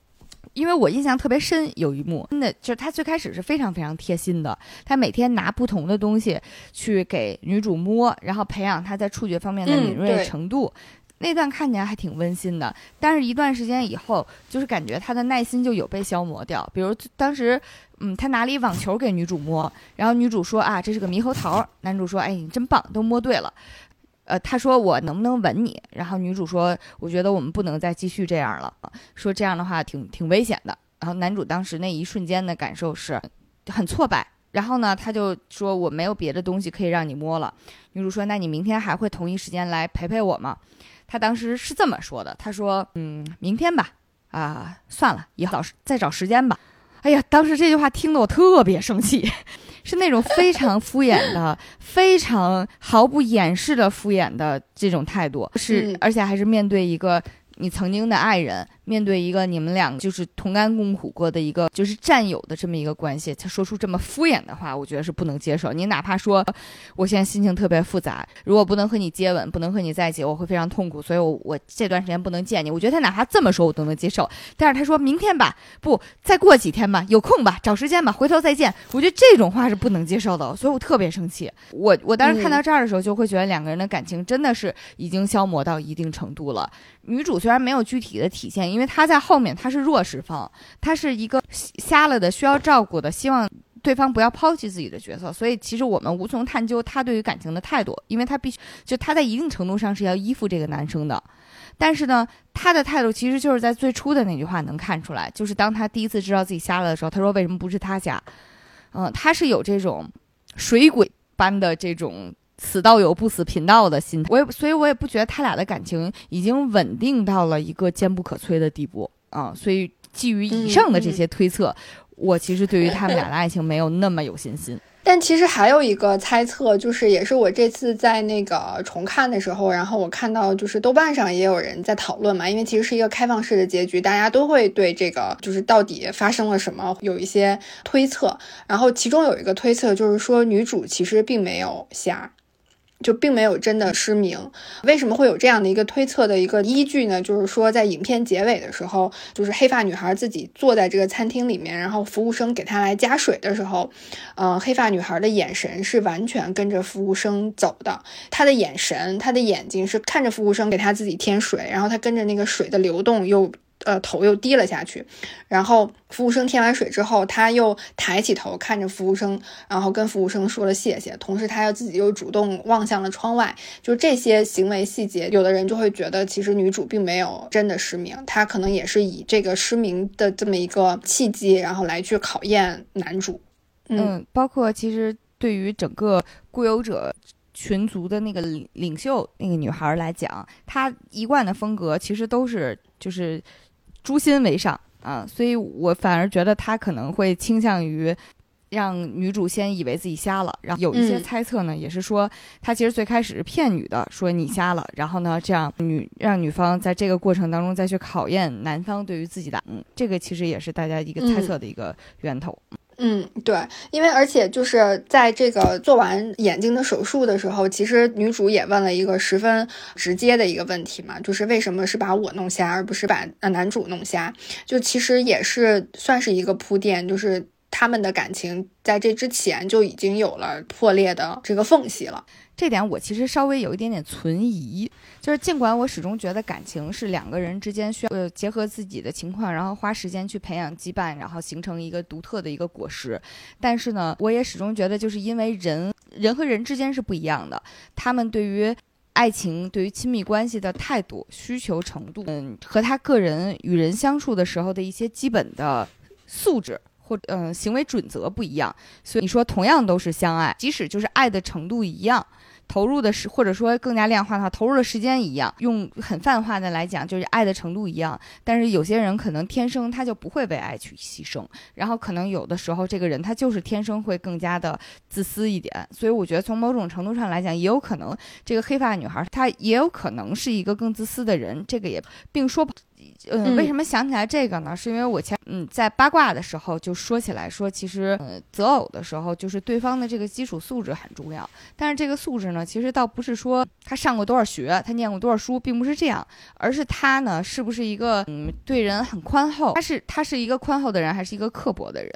因为我印象特别深，有一幕真的就是他最开始是非常非常贴心的，他每天拿不同的东西去给女主摸，然后培养她在触觉方面的敏锐程度。那段看起来还挺温馨的，但是一段时间以后，就是感觉他的耐心就有被消磨掉。比如当时，嗯，他拿了一网球给女主摸，然后女主说啊，这是个猕猴桃。男主说，哎，你真棒，都摸对了。呃，他说我能不能吻你？然后女主说，我觉得我们不能再继续这样了，说这样的话挺挺危险的。然后男主当时那一瞬间的感受是很挫败。然后呢，他就说我没有别的东西可以让你摸了。女主说，那你明天还会同一时间来陪陪我吗？他当时是这么说的，他说：“嗯，明天吧，啊，算了，以后再找时间吧。”哎呀，当时这句话听得我特别生气，是那种非常敷衍的、非常毫不掩饰的敷衍的这种态度，是而且还是面对一个你曾经的爱人。面对一个你们俩就是同甘共苦过的一个就是战友的这么一个关系，他说出这么敷衍的话，我觉得是不能接受。你哪怕说我现在心情特别复杂，如果不能和你接吻，不能和你在一起，我会非常痛苦，所以我我这段时间不能见你。我觉得他哪怕这么说，我都能接受。但是他说明天吧，不再过几天吧，有空吧，找时间吧，回头再见。我觉得这种话是不能接受的，所以我特别生气。我我当时看到这儿的时候，就会觉得两个人的感情真的是已经消磨到一定程度了。女主虽然没有具体的体现。因为他在后面，他是弱势方，他是一个瞎了的，需要照顾的，希望对方不要抛弃自己的角色，所以其实我们无从探究他对于感情的态度，因为他必须就他在一定程度上是要依附这个男生的，但是呢，他的态度其实就是在最初的那句话能看出来，就是当他第一次知道自己瞎了的时候，他说为什么不是他瞎？嗯，他是有这种水鬼般的这种死道友不死贫道的心，我也所以，我也不觉得他俩的感情已经稳定到了一个坚不可摧的地步啊。所以，基于以上的这些推测，我其实对于他们俩的爱情没有那么有信心。但其实还有一个猜测，就是也是我这次在那个重看的时候，然后我看到就是豆瓣上也有人在讨论嘛，因为其实是一个开放式的结局，大家都会对这个就是到底发生了什么有一些推测，然后其中有一个推测就是说女主其实并没有瞎。就并没有真的失明，为什么会有这样的一个推测的一个依据呢？就是说，在影片结尾的时候，就是黑发女孩自己坐在这个餐厅里面，然后服务生给她来加水的时候，嗯，黑发女孩的眼神是完全跟着服务生走的，她的眼神，她的眼睛是看着服务生给她自己添水，然后她跟着那个水的流动又。呃，头又低了下去，然后服务生添完水之后，他又抬起头看着服务生，然后跟服务生说了谢谢，同时他又自己又主动望向了窗外，就这些行为细节，有的人就会觉得其实女主并没有真的失明，她可能也是以这个失明的这么一个契机，然后来去考验男主。嗯，包括其实对于整个固有者群族的那个领领袖那个女孩来讲，她一贯的风格其实都是就是。诛心为上啊，所以我反而觉得他可能会倾向于让女主先以为自己瞎了，然后有一些猜测呢，也是说他其实最开始是骗女的，说你瞎了，然后呢，这样女让女方在这个过程当中再去考验男方对于自己的，嗯，这个其实也是大家一个猜测的一个源头。嗯，嗯对，因为而且就是在这个做完眼睛的手术的时候，其实女主也问了一个十分直接的一个问题嘛，就是为什么是把我弄瞎，而不是把呃男主弄瞎？就其实也是算是一个铺垫，就是他们的感情在这之前就已经有了破裂的这个缝隙了。这点我其实稍微有一点点存疑，就是尽管我始终觉得感情是两个人之间需要结合自己的情况，然后花时间去培养羁绊，然后形成一个独特的一个果实。但是呢，我也始终觉得，就是因为人人和人之间是不一样的，他们对于爱情、对于亲密关系的态度、需求程度，嗯，和他个人与人相处的时候的一些基本的素质或嗯行为准则不一样。所以你说同样都是相爱，即使就是爱的程度一样。投入的是，或者说更加量化的话，投入的时间一样。用很泛化的来讲，就是爱的程度一样。但是有些人可能天生他就不会为爱去牺牲，然后可能有的时候这个人他就是天生会更加的自私一点。所以我觉得从某种程度上来讲，也有可能这个黑发女孩她也有可能是一个更自私的人。这个也并说不。嗯，为什么想起来这个呢？是因为我前嗯在八卦的时候就说起来说，其实呃择偶的时候就是对方的这个基础素质很重要。但是这个素质呢，其实倒不是说他上过多少学，他念过多少书，并不是这样，而是他呢是不是一个嗯对人很宽厚？他是他是一个宽厚的人，还是一个刻薄的人？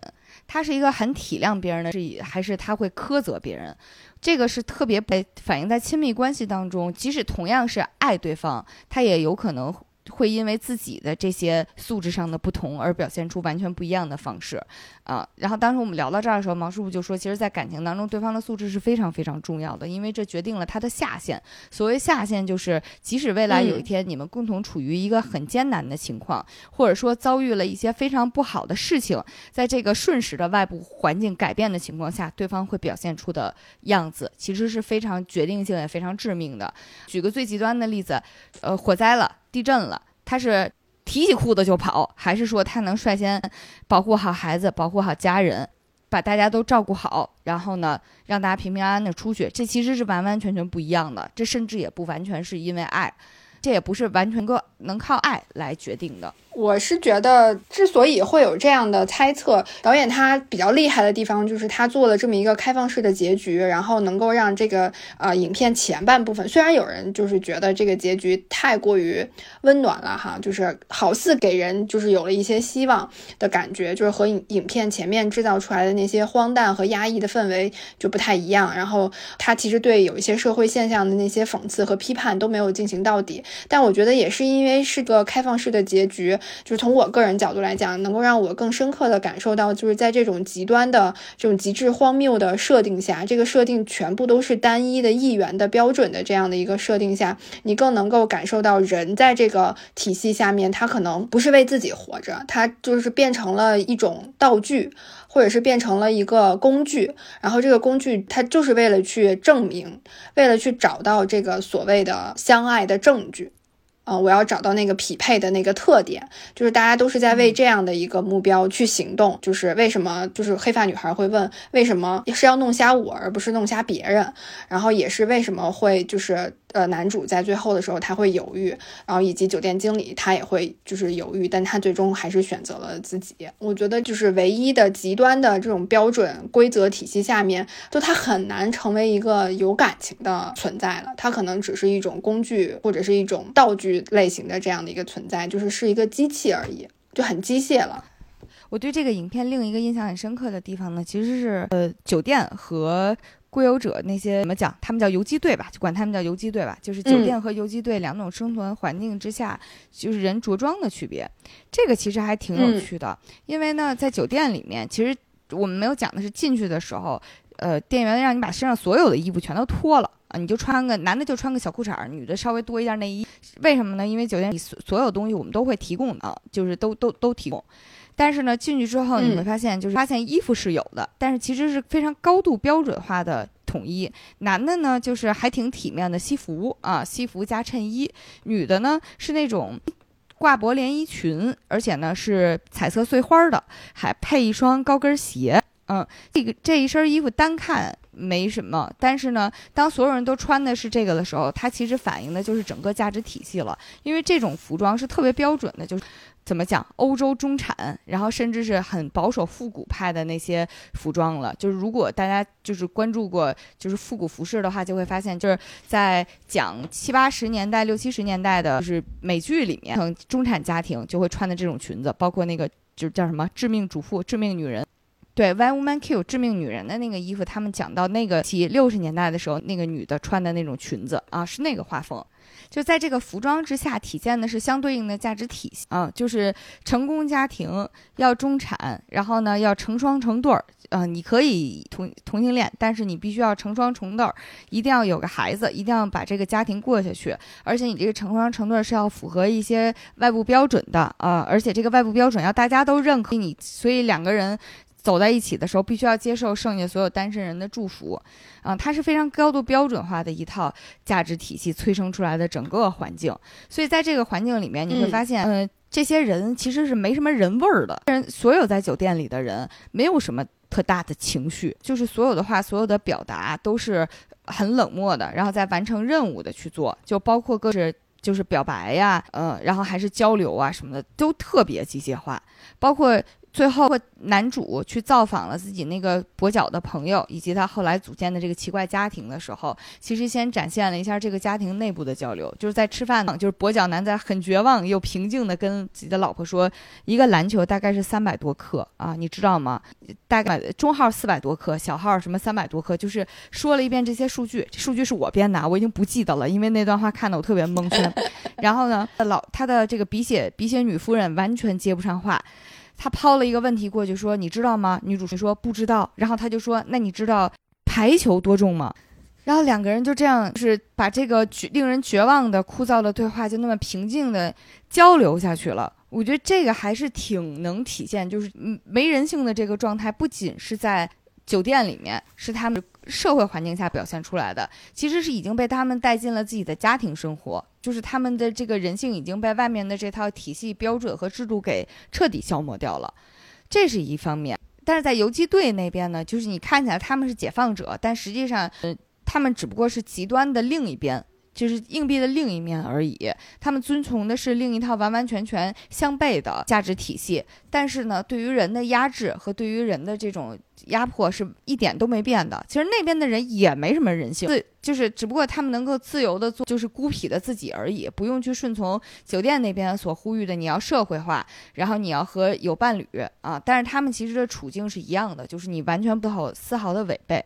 他是一个很体谅别人的，是还是他会苛责别人？这个是特别反映在亲密关系当中，即使同样是爱对方，他也有可能。会因为自己的这些素质上的不同而表现出完全不一样的方式，啊，然后当时我们聊到这儿的时候，毛师傅就说，其实，在感情当中，对方的素质是非常非常重要的，因为这决定了他的下限。所谓下限，就是即使未来有一天你们共同处于一个很艰难的情况，或者说遭遇了一些非常不好的事情，在这个瞬时的外部环境改变的情况下，对方会表现出的样子，其实是非常决定性也非常致命的。举个最极端的例子，呃，火灾了。地震了，他是提起裤子就跑，还是说他能率先保护好孩子、保护好家人，把大家都照顾好，然后呢，让大家平平安安的出去？这其实是完完全全不一样的，这甚至也不完全是因为爱，这也不是完全个能靠爱来决定的。我是觉得，之所以会有这样的猜测，导演他比较厉害的地方就是他做了这么一个开放式的结局，然后能够让这个呃影片前半部分，虽然有人就是觉得这个结局太过于温暖了哈，就是好似给人就是有了一些希望的感觉，就是和影影片前面制造出来的那些荒诞和压抑的氛围就不太一样。然后他其实对有一些社会现象的那些讽刺和批判都没有进行到底，但我觉得也是因为为是个开放式的结局，就是从我个人角度来讲，能够让我更深刻的感受到，就是在这种极端的这种极致荒谬的设定下，这个设定全部都是单一的一元的标准的这样的一个设定下，你更能够感受到人在这个体系下面，他可能不是为自己活着，他就是变成了一种道具。或者是变成了一个工具，然后这个工具它就是为了去证明，为了去找到这个所谓的相爱的证据。啊，我要找到那个匹配的那个特点，就是大家都是在为这样的一个目标去行动。就是为什么，就是黑发女孩会问为什么是要弄瞎我，而不是弄瞎别人？然后也是为什么会就是呃，男主在最后的时候他会犹豫，然后以及酒店经理他也会就是犹豫，但他最终还是选择了自己。我觉得就是唯一的极端的这种标准规则体系下面，就他很难成为一个有感情的存在了。他可能只是一种工具或者是一种道具。类型的这样的一个存在，就是是一个机器而已，就很机械了。我对这个影片另一个印象很深刻的地方呢，其实是呃，酒店和归游者那些怎么讲？他们叫游击队吧，就管他们叫游击队吧。就是酒店和游击队两种生存环境之下，就是人着装的区别。这个其实还挺有趣的，因为呢，在酒店里面，其实我们没有讲的是进去的时候，呃，店员让你把身上所有的衣服全都脱了。啊，你就穿个男的就穿个小裤衩女的稍微多一件内衣，为什么呢？因为酒店里所所有东西我们都会提供的，就是都都都提供。但是呢，进去之后你会发现，就是发现衣服是有的，但是其实是非常高度标准化的统一。男的呢，就是还挺体面的西服啊，西服加衬衣；女的呢，是那种挂脖连衣裙，而且呢是彩色碎花的，还配一双高跟鞋。嗯，这个这一身衣服单看。没什么，但是呢，当所有人都穿的是这个的时候，它其实反映的就是整个价值体系了。因为这种服装是特别标准的，就是怎么讲，欧洲中产，然后甚至是很保守复古派的那些服装了。就是如果大家就是关注过就是复古服饰的话，就会发现就是在讲七八十年代、六七十年代的，就是美剧里面，中产家庭就会穿的这种裙子，包括那个就是叫什么《致命主妇》《致命女人》。对，One Woman Q 致命女人的那个衣服，他们讲到那个七六十年代的时候，那个女的穿的那种裙子啊，是那个画风。就在这个服装之下，体现的是相对应的价值体系。啊，就是成功家庭要中产，然后呢要成双成对儿，呃，你可以同同性恋，但是你必须要成双成对儿，一定要有个孩子，一定要把这个家庭过下去，而且你这个成双成对是要符合一些外部标准的啊，而且这个外部标准要大家都认可。你，所以两个人。走在一起的时候，必须要接受剩下所有单身人的祝福，啊，它是非常高度标准化的一套价值体系催生出来的整个环境。所以在这个环境里面，你会发现，嗯，这些人其实是没什么人味儿的。人所有在酒店里的人，没有什么特大的情绪，就是所有的话，所有的表达都是很冷漠的，然后在完成任务的去做，就包括各是就是表白呀，嗯，然后还是交流啊什么的，都特别机械化，包括。最后，男主去造访了自己那个跛脚的朋友，以及他后来组建的这个奇怪家庭的时候，其实先展现了一下这个家庭内部的交流。就是在吃饭，就是跛脚男在很绝望又平静的跟自己的老婆说：“一个篮球大概是三百多克啊，你知道吗？大概中号四百多克，小号什么三百多克。”就是说了一遍这些数据，数据是我编的，我已经不记得了，因为那段话看得我特别蒙圈。然后呢，老他的这个鼻血鼻血女夫人完全接不上话。他抛了一个问题过去，说：“你知道吗？”女主持说：“不知道。”然后他就说：“那你知道排球多重吗？”然后两个人就这样，是把这个绝令人绝望的枯燥的对话，就那么平静的交流下去了。我觉得这个还是挺能体现，就是没人性的这个状态，不仅是在酒店里面，是他们。社会环境下表现出来的，其实是已经被他们带进了自己的家庭生活，就是他们的这个人性已经被外面的这套体系标准和制度给彻底消磨掉了，这是一方面。但是在游击队那边呢，就是你看起来他们是解放者，但实际上，呃，他们只不过是极端的另一边。就是硬币的另一面而已，他们遵从的是另一套完完全全相悖的价值体系。但是呢，对于人的压制和对于人的这种压迫是一点都没变的。其实那边的人也没什么人性，自，就是只不过他们能够自由的做，就是孤僻的自己而已，不用去顺从酒店那边所呼吁的你要社会化，然后你要和有伴侣啊。但是他们其实的处境是一样的，就是你完全不好丝毫的违背。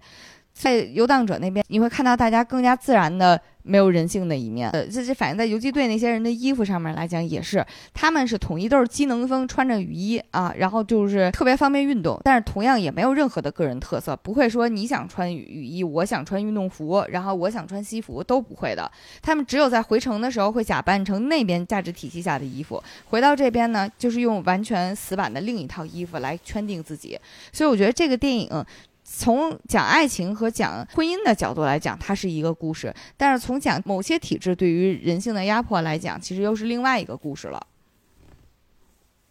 在游荡者那边，你会看到大家更加自然的。没有人性的一面。呃，这这反映在游击队那些人的衣服上面来讲，也是他们是统一都是机能风，穿着雨衣啊，然后就是特别方便运动，但是同样也没有任何的个人特色，不会说你想穿雨衣，我想穿运动服，然后我想穿西服都不会的。他们只有在回城的时候会假扮成那边价值体系下的衣服，回到这边呢，就是用完全死板的另一套衣服来圈定自己。所以我觉得这个电影。从讲爱情和讲婚姻的角度来讲，它是一个故事；但是从讲某些体制对于人性的压迫来讲，其实又是另外一个故事了。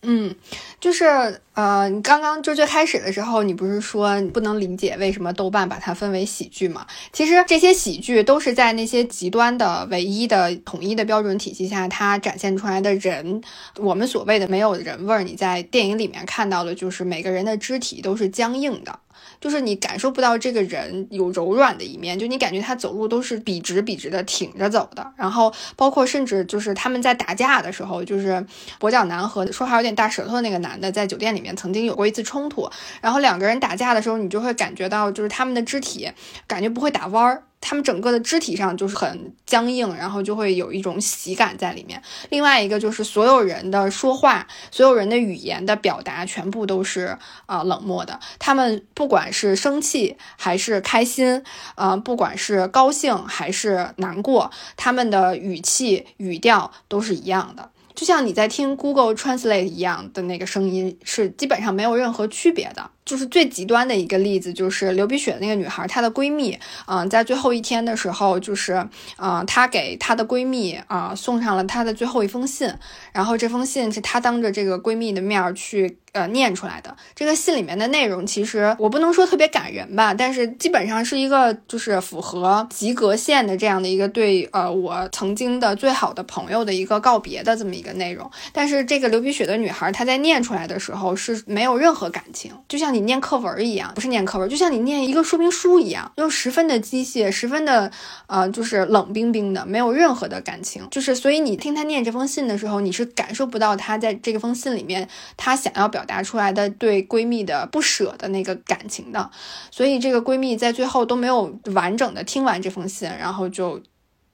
嗯，就是呃，你刚刚就最开始的时候，你不是说不能理解为什么豆瓣把它分为喜剧嘛？其实这些喜剧都是在那些极端的、唯一的、统一的标准体系下，它展现出来的人，我们所谓的没有人味儿。你在电影里面看到的，就是每个人的肢体都是僵硬的。就是你感受不到这个人有柔软的一面，就你感觉他走路都是笔直笔直的挺着走的，然后包括甚至就是他们在打架的时候，就是跛脚男和说话有点大舌头的那个男的在酒店里面曾经有过一次冲突，然后两个人打架的时候，你就会感觉到就是他们的肢体感觉不会打弯儿。他们整个的肢体上就是很僵硬，然后就会有一种喜感在里面。另外一个就是所有人的说话，所有人的语言的表达全部都是啊冷漠的。他们不管是生气还是开心，呃，不管是高兴还是难过，他们的语气语调都是一样的。就像你在听 Google Translate 一样的那个声音，是基本上没有任何区别的。就是最极端的一个例子，就是流鼻血那个女孩，她的闺蜜，嗯，在最后一天的时候，就是，嗯，她给她的闺蜜啊送上了她的最后一封信，然后这封信是她当着这个闺蜜的面去。呃，念出来的这个信里面的内容，其实我不能说特别感人吧，但是基本上是一个就是符合及格线的这样的一个对呃我曾经的最好的朋友的一个告别的这么一个内容。但是这个流鼻血的女孩她在念出来的时候是没有任何感情，就像你念课文一样，不是念课文，就像你念一个说明书一样，又十分的机械，十分的呃就是冷冰冰的，没有任何的感情。就是所以你听她念这封信的时候，你是感受不到她在这封信里面她想要。表达出来的对闺蜜的不舍的那个感情的，所以这个闺蜜在最后都没有完整的听完这封信，然后就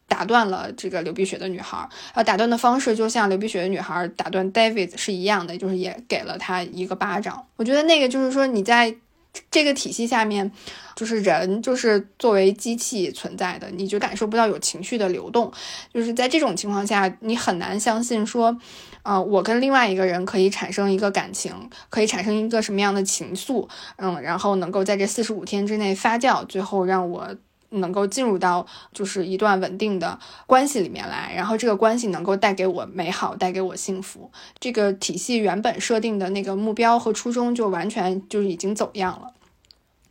打断了这个流鼻血的女孩。呃，打断的方式就像流鼻血的女孩打断 David 是一样的，就是也给了他一个巴掌。我觉得那个就是说你在这个体系下面，就是人就是作为机器存在的，你就感受不到有情绪的流动。就是在这种情况下，你很难相信说。啊，我跟另外一个人可以产生一个感情，可以产生一个什么样的情愫？嗯，然后能够在这四十五天之内发酵，最后让我能够进入到就是一段稳定的关系里面来，然后这个关系能够带给我美好，带给我幸福。这个体系原本设定的那个目标和初衷就完全就是已经走样了。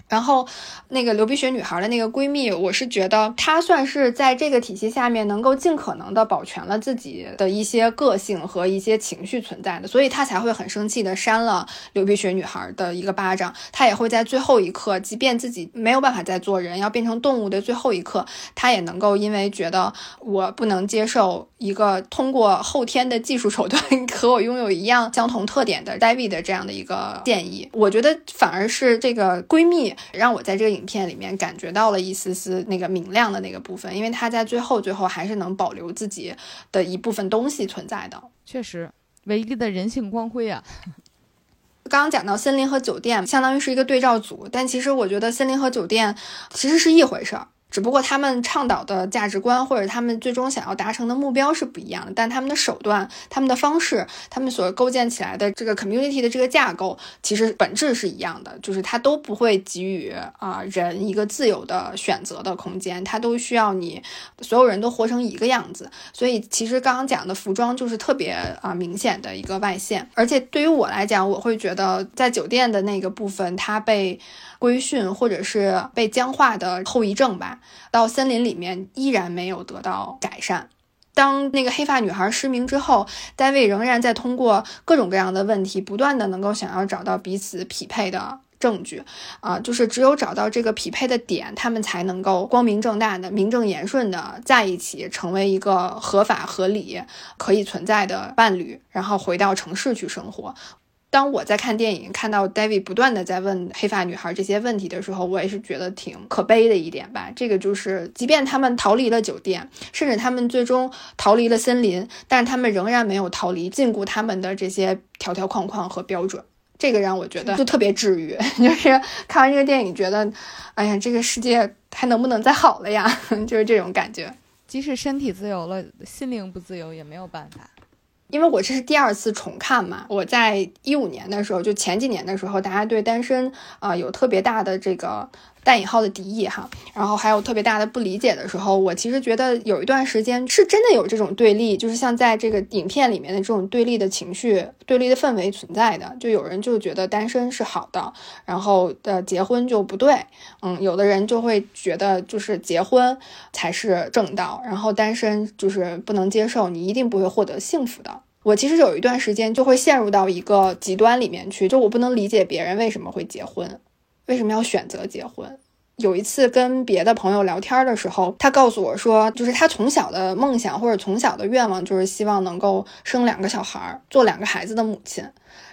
然后，那个流鼻血女孩的那个闺蜜，我是觉得她算是在这个体系下面能够尽可能的保全了自己的一些个性和一些情绪存在的，所以她才会很生气的扇了流鼻血女孩的一个巴掌。她也会在最后一刻，即便自己没有办法再做人，要变成动物的最后一刻，她也能够因为觉得我不能接受一个通过后天的技术手段 和我拥有一样相同特点的 David 的这样的一个建议，我觉得反而是这个闺蜜。让我在这个影片里面感觉到了一丝丝那个明亮的那个部分，因为他在最后最后还是能保留自己的一部分东西存在的。确实，唯一的人性光辉啊！刚刚讲到森林和酒店，相当于是一个对照组，但其实我觉得森林和酒店其实是一回事儿。只不过他们倡导的价值观或者他们最终想要达成的目标是不一样的，但他们的手段、他们的方式、他们所构建起来的这个 community 的这个架构，其实本质是一样的，就是它都不会给予啊人一个自由的选择的空间，它都需要你所有人都活成一个样子。所以其实刚刚讲的服装就是特别啊明显的一个外线，而且对于我来讲，我会觉得在酒店的那个部分，它被。规训或者是被僵化的后遗症吧，到森林里面依然没有得到改善。当那个黑发女孩失明之后，戴维仍然在通过各种各样的问题，不断的能够想要找到彼此匹配的证据。啊，就是只有找到这个匹配的点，他们才能够光明正大的、名正言顺的在一起，成为一个合法合理、可以存在的伴侣，然后回到城市去生活。当我在看电影，看到 David 不断的在问黑发女孩这些问题的时候，我也是觉得挺可悲的一点吧。这个就是，即便他们逃离了酒店，甚至他们最终逃离了森林，但是他们仍然没有逃离禁锢他们的这些条条框框和标准。这个让我觉得就特别治愈，就是看完这个电影，觉得，哎呀，这个世界还能不能再好了呀？就是这种感觉。即使身体自由了，心灵不自由也没有办法。因为我这是第二次重看嘛，我在一五年的时候，就前几年的时候，大家对单身啊有特别大的这个带引号的敌意哈，然后还有特别大的不理解的时候，我其实觉得有一段时间是真的有这种对立，就是像在这个影片里面的这种对立的情绪、对立的氛围存在的，就有人就觉得单身是好的，然后的结婚就不对，嗯，有的人就会觉得就是结婚才是正道，然后单身就是不能接受，你一定不会获得幸福的。我其实有一段时间就会陷入到一个极端里面去，就我不能理解别人为什么会结婚，为什么要选择结婚。有一次跟别的朋友聊天的时候，他告诉我说，就是他从小的梦想或者从小的愿望就是希望能够生两个小孩，做两个孩子的母亲。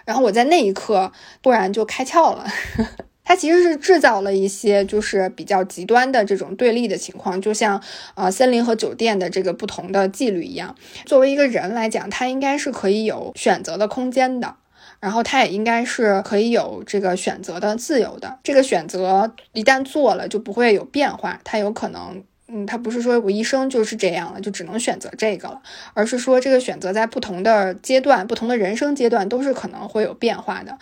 然后我在那一刻突然就开窍了。他其实是制造了一些就是比较极端的这种对立的情况，就像呃森林和酒店的这个不同的纪律一样。作为一个人来讲，他应该是可以有选择的空间的，然后他也应该是可以有这个选择的自由的。这个选择一旦做了，就不会有变化。他有可能，嗯，他不是说我一生就是这样了，就只能选择这个了，而是说这个选择在不同的阶段、不同的人生阶段都是可能会有变化的。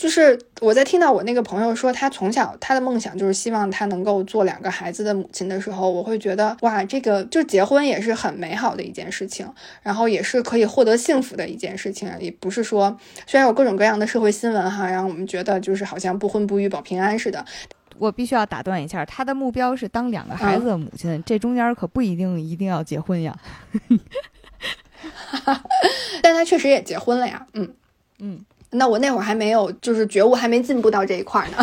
就是我在听到我那个朋友说他从小他的梦想就是希望他能够做两个孩子的母亲的时候，我会觉得哇，这个就结婚也是很美好的一件事情，然后也是可以获得幸福的一件事情，也不是说虽然有各种各样的社会新闻哈，让我们觉得就是好像不婚不育保平安似的。我必须要打断一下，他的目标是当两个孩子的母亲，这中间可不一定一定要结婚呀。但他确实也结婚了呀，嗯嗯。那我那会儿还没有，就是觉悟还没进步到这一块呢。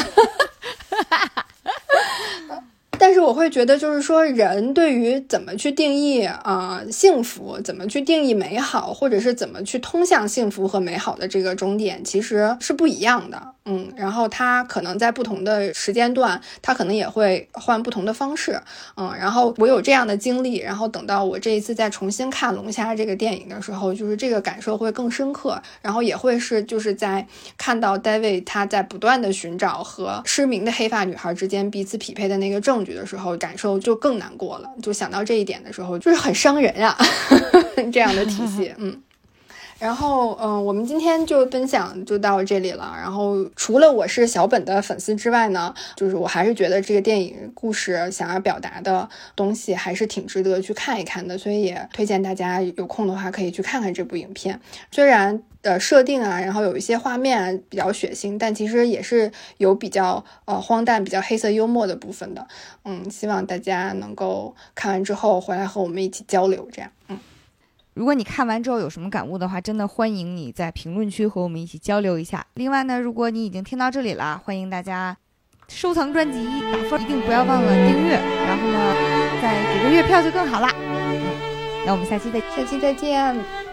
但是我会觉得，就是说，人对于怎么去定义啊幸福，怎么去定义美好，或者是怎么去通向幸福和美好的这个终点，其实是不一样的。嗯，然后他可能在不同的时间段，他可能也会换不同的方式。嗯，然后我有这样的经历，然后等到我这一次再重新看《龙虾》这个电影的时候，就是这个感受会更深刻，然后也会是就是在看到 David 他在不断的寻找和失明的黑发女孩之间彼此匹配的那个证据的时候，感受就更难过了。就想到这一点的时候，就是很伤人啊，这样的体系，嗯。然后，嗯，我们今天就分享就到这里了。然后，除了我是小本的粉丝之外呢，就是我还是觉得这个电影故事想要表达的东西还是挺值得去看一看的，所以也推荐大家有空的话可以去看看这部影片。虽然的设定啊，然后有一些画面比较血腥，但其实也是有比较呃荒诞、比较黑色幽默的部分的。嗯，希望大家能够看完之后回来和我们一起交流，这样，嗯。如果你看完之后有什么感悟的话，真的欢迎你在评论区和我们一起交流一下。另外呢，如果你已经听到这里了，欢迎大家收藏专辑、打分，一定不要忘了订阅。然后呢，再给个月票就更好啦。那我们下期再下期再见。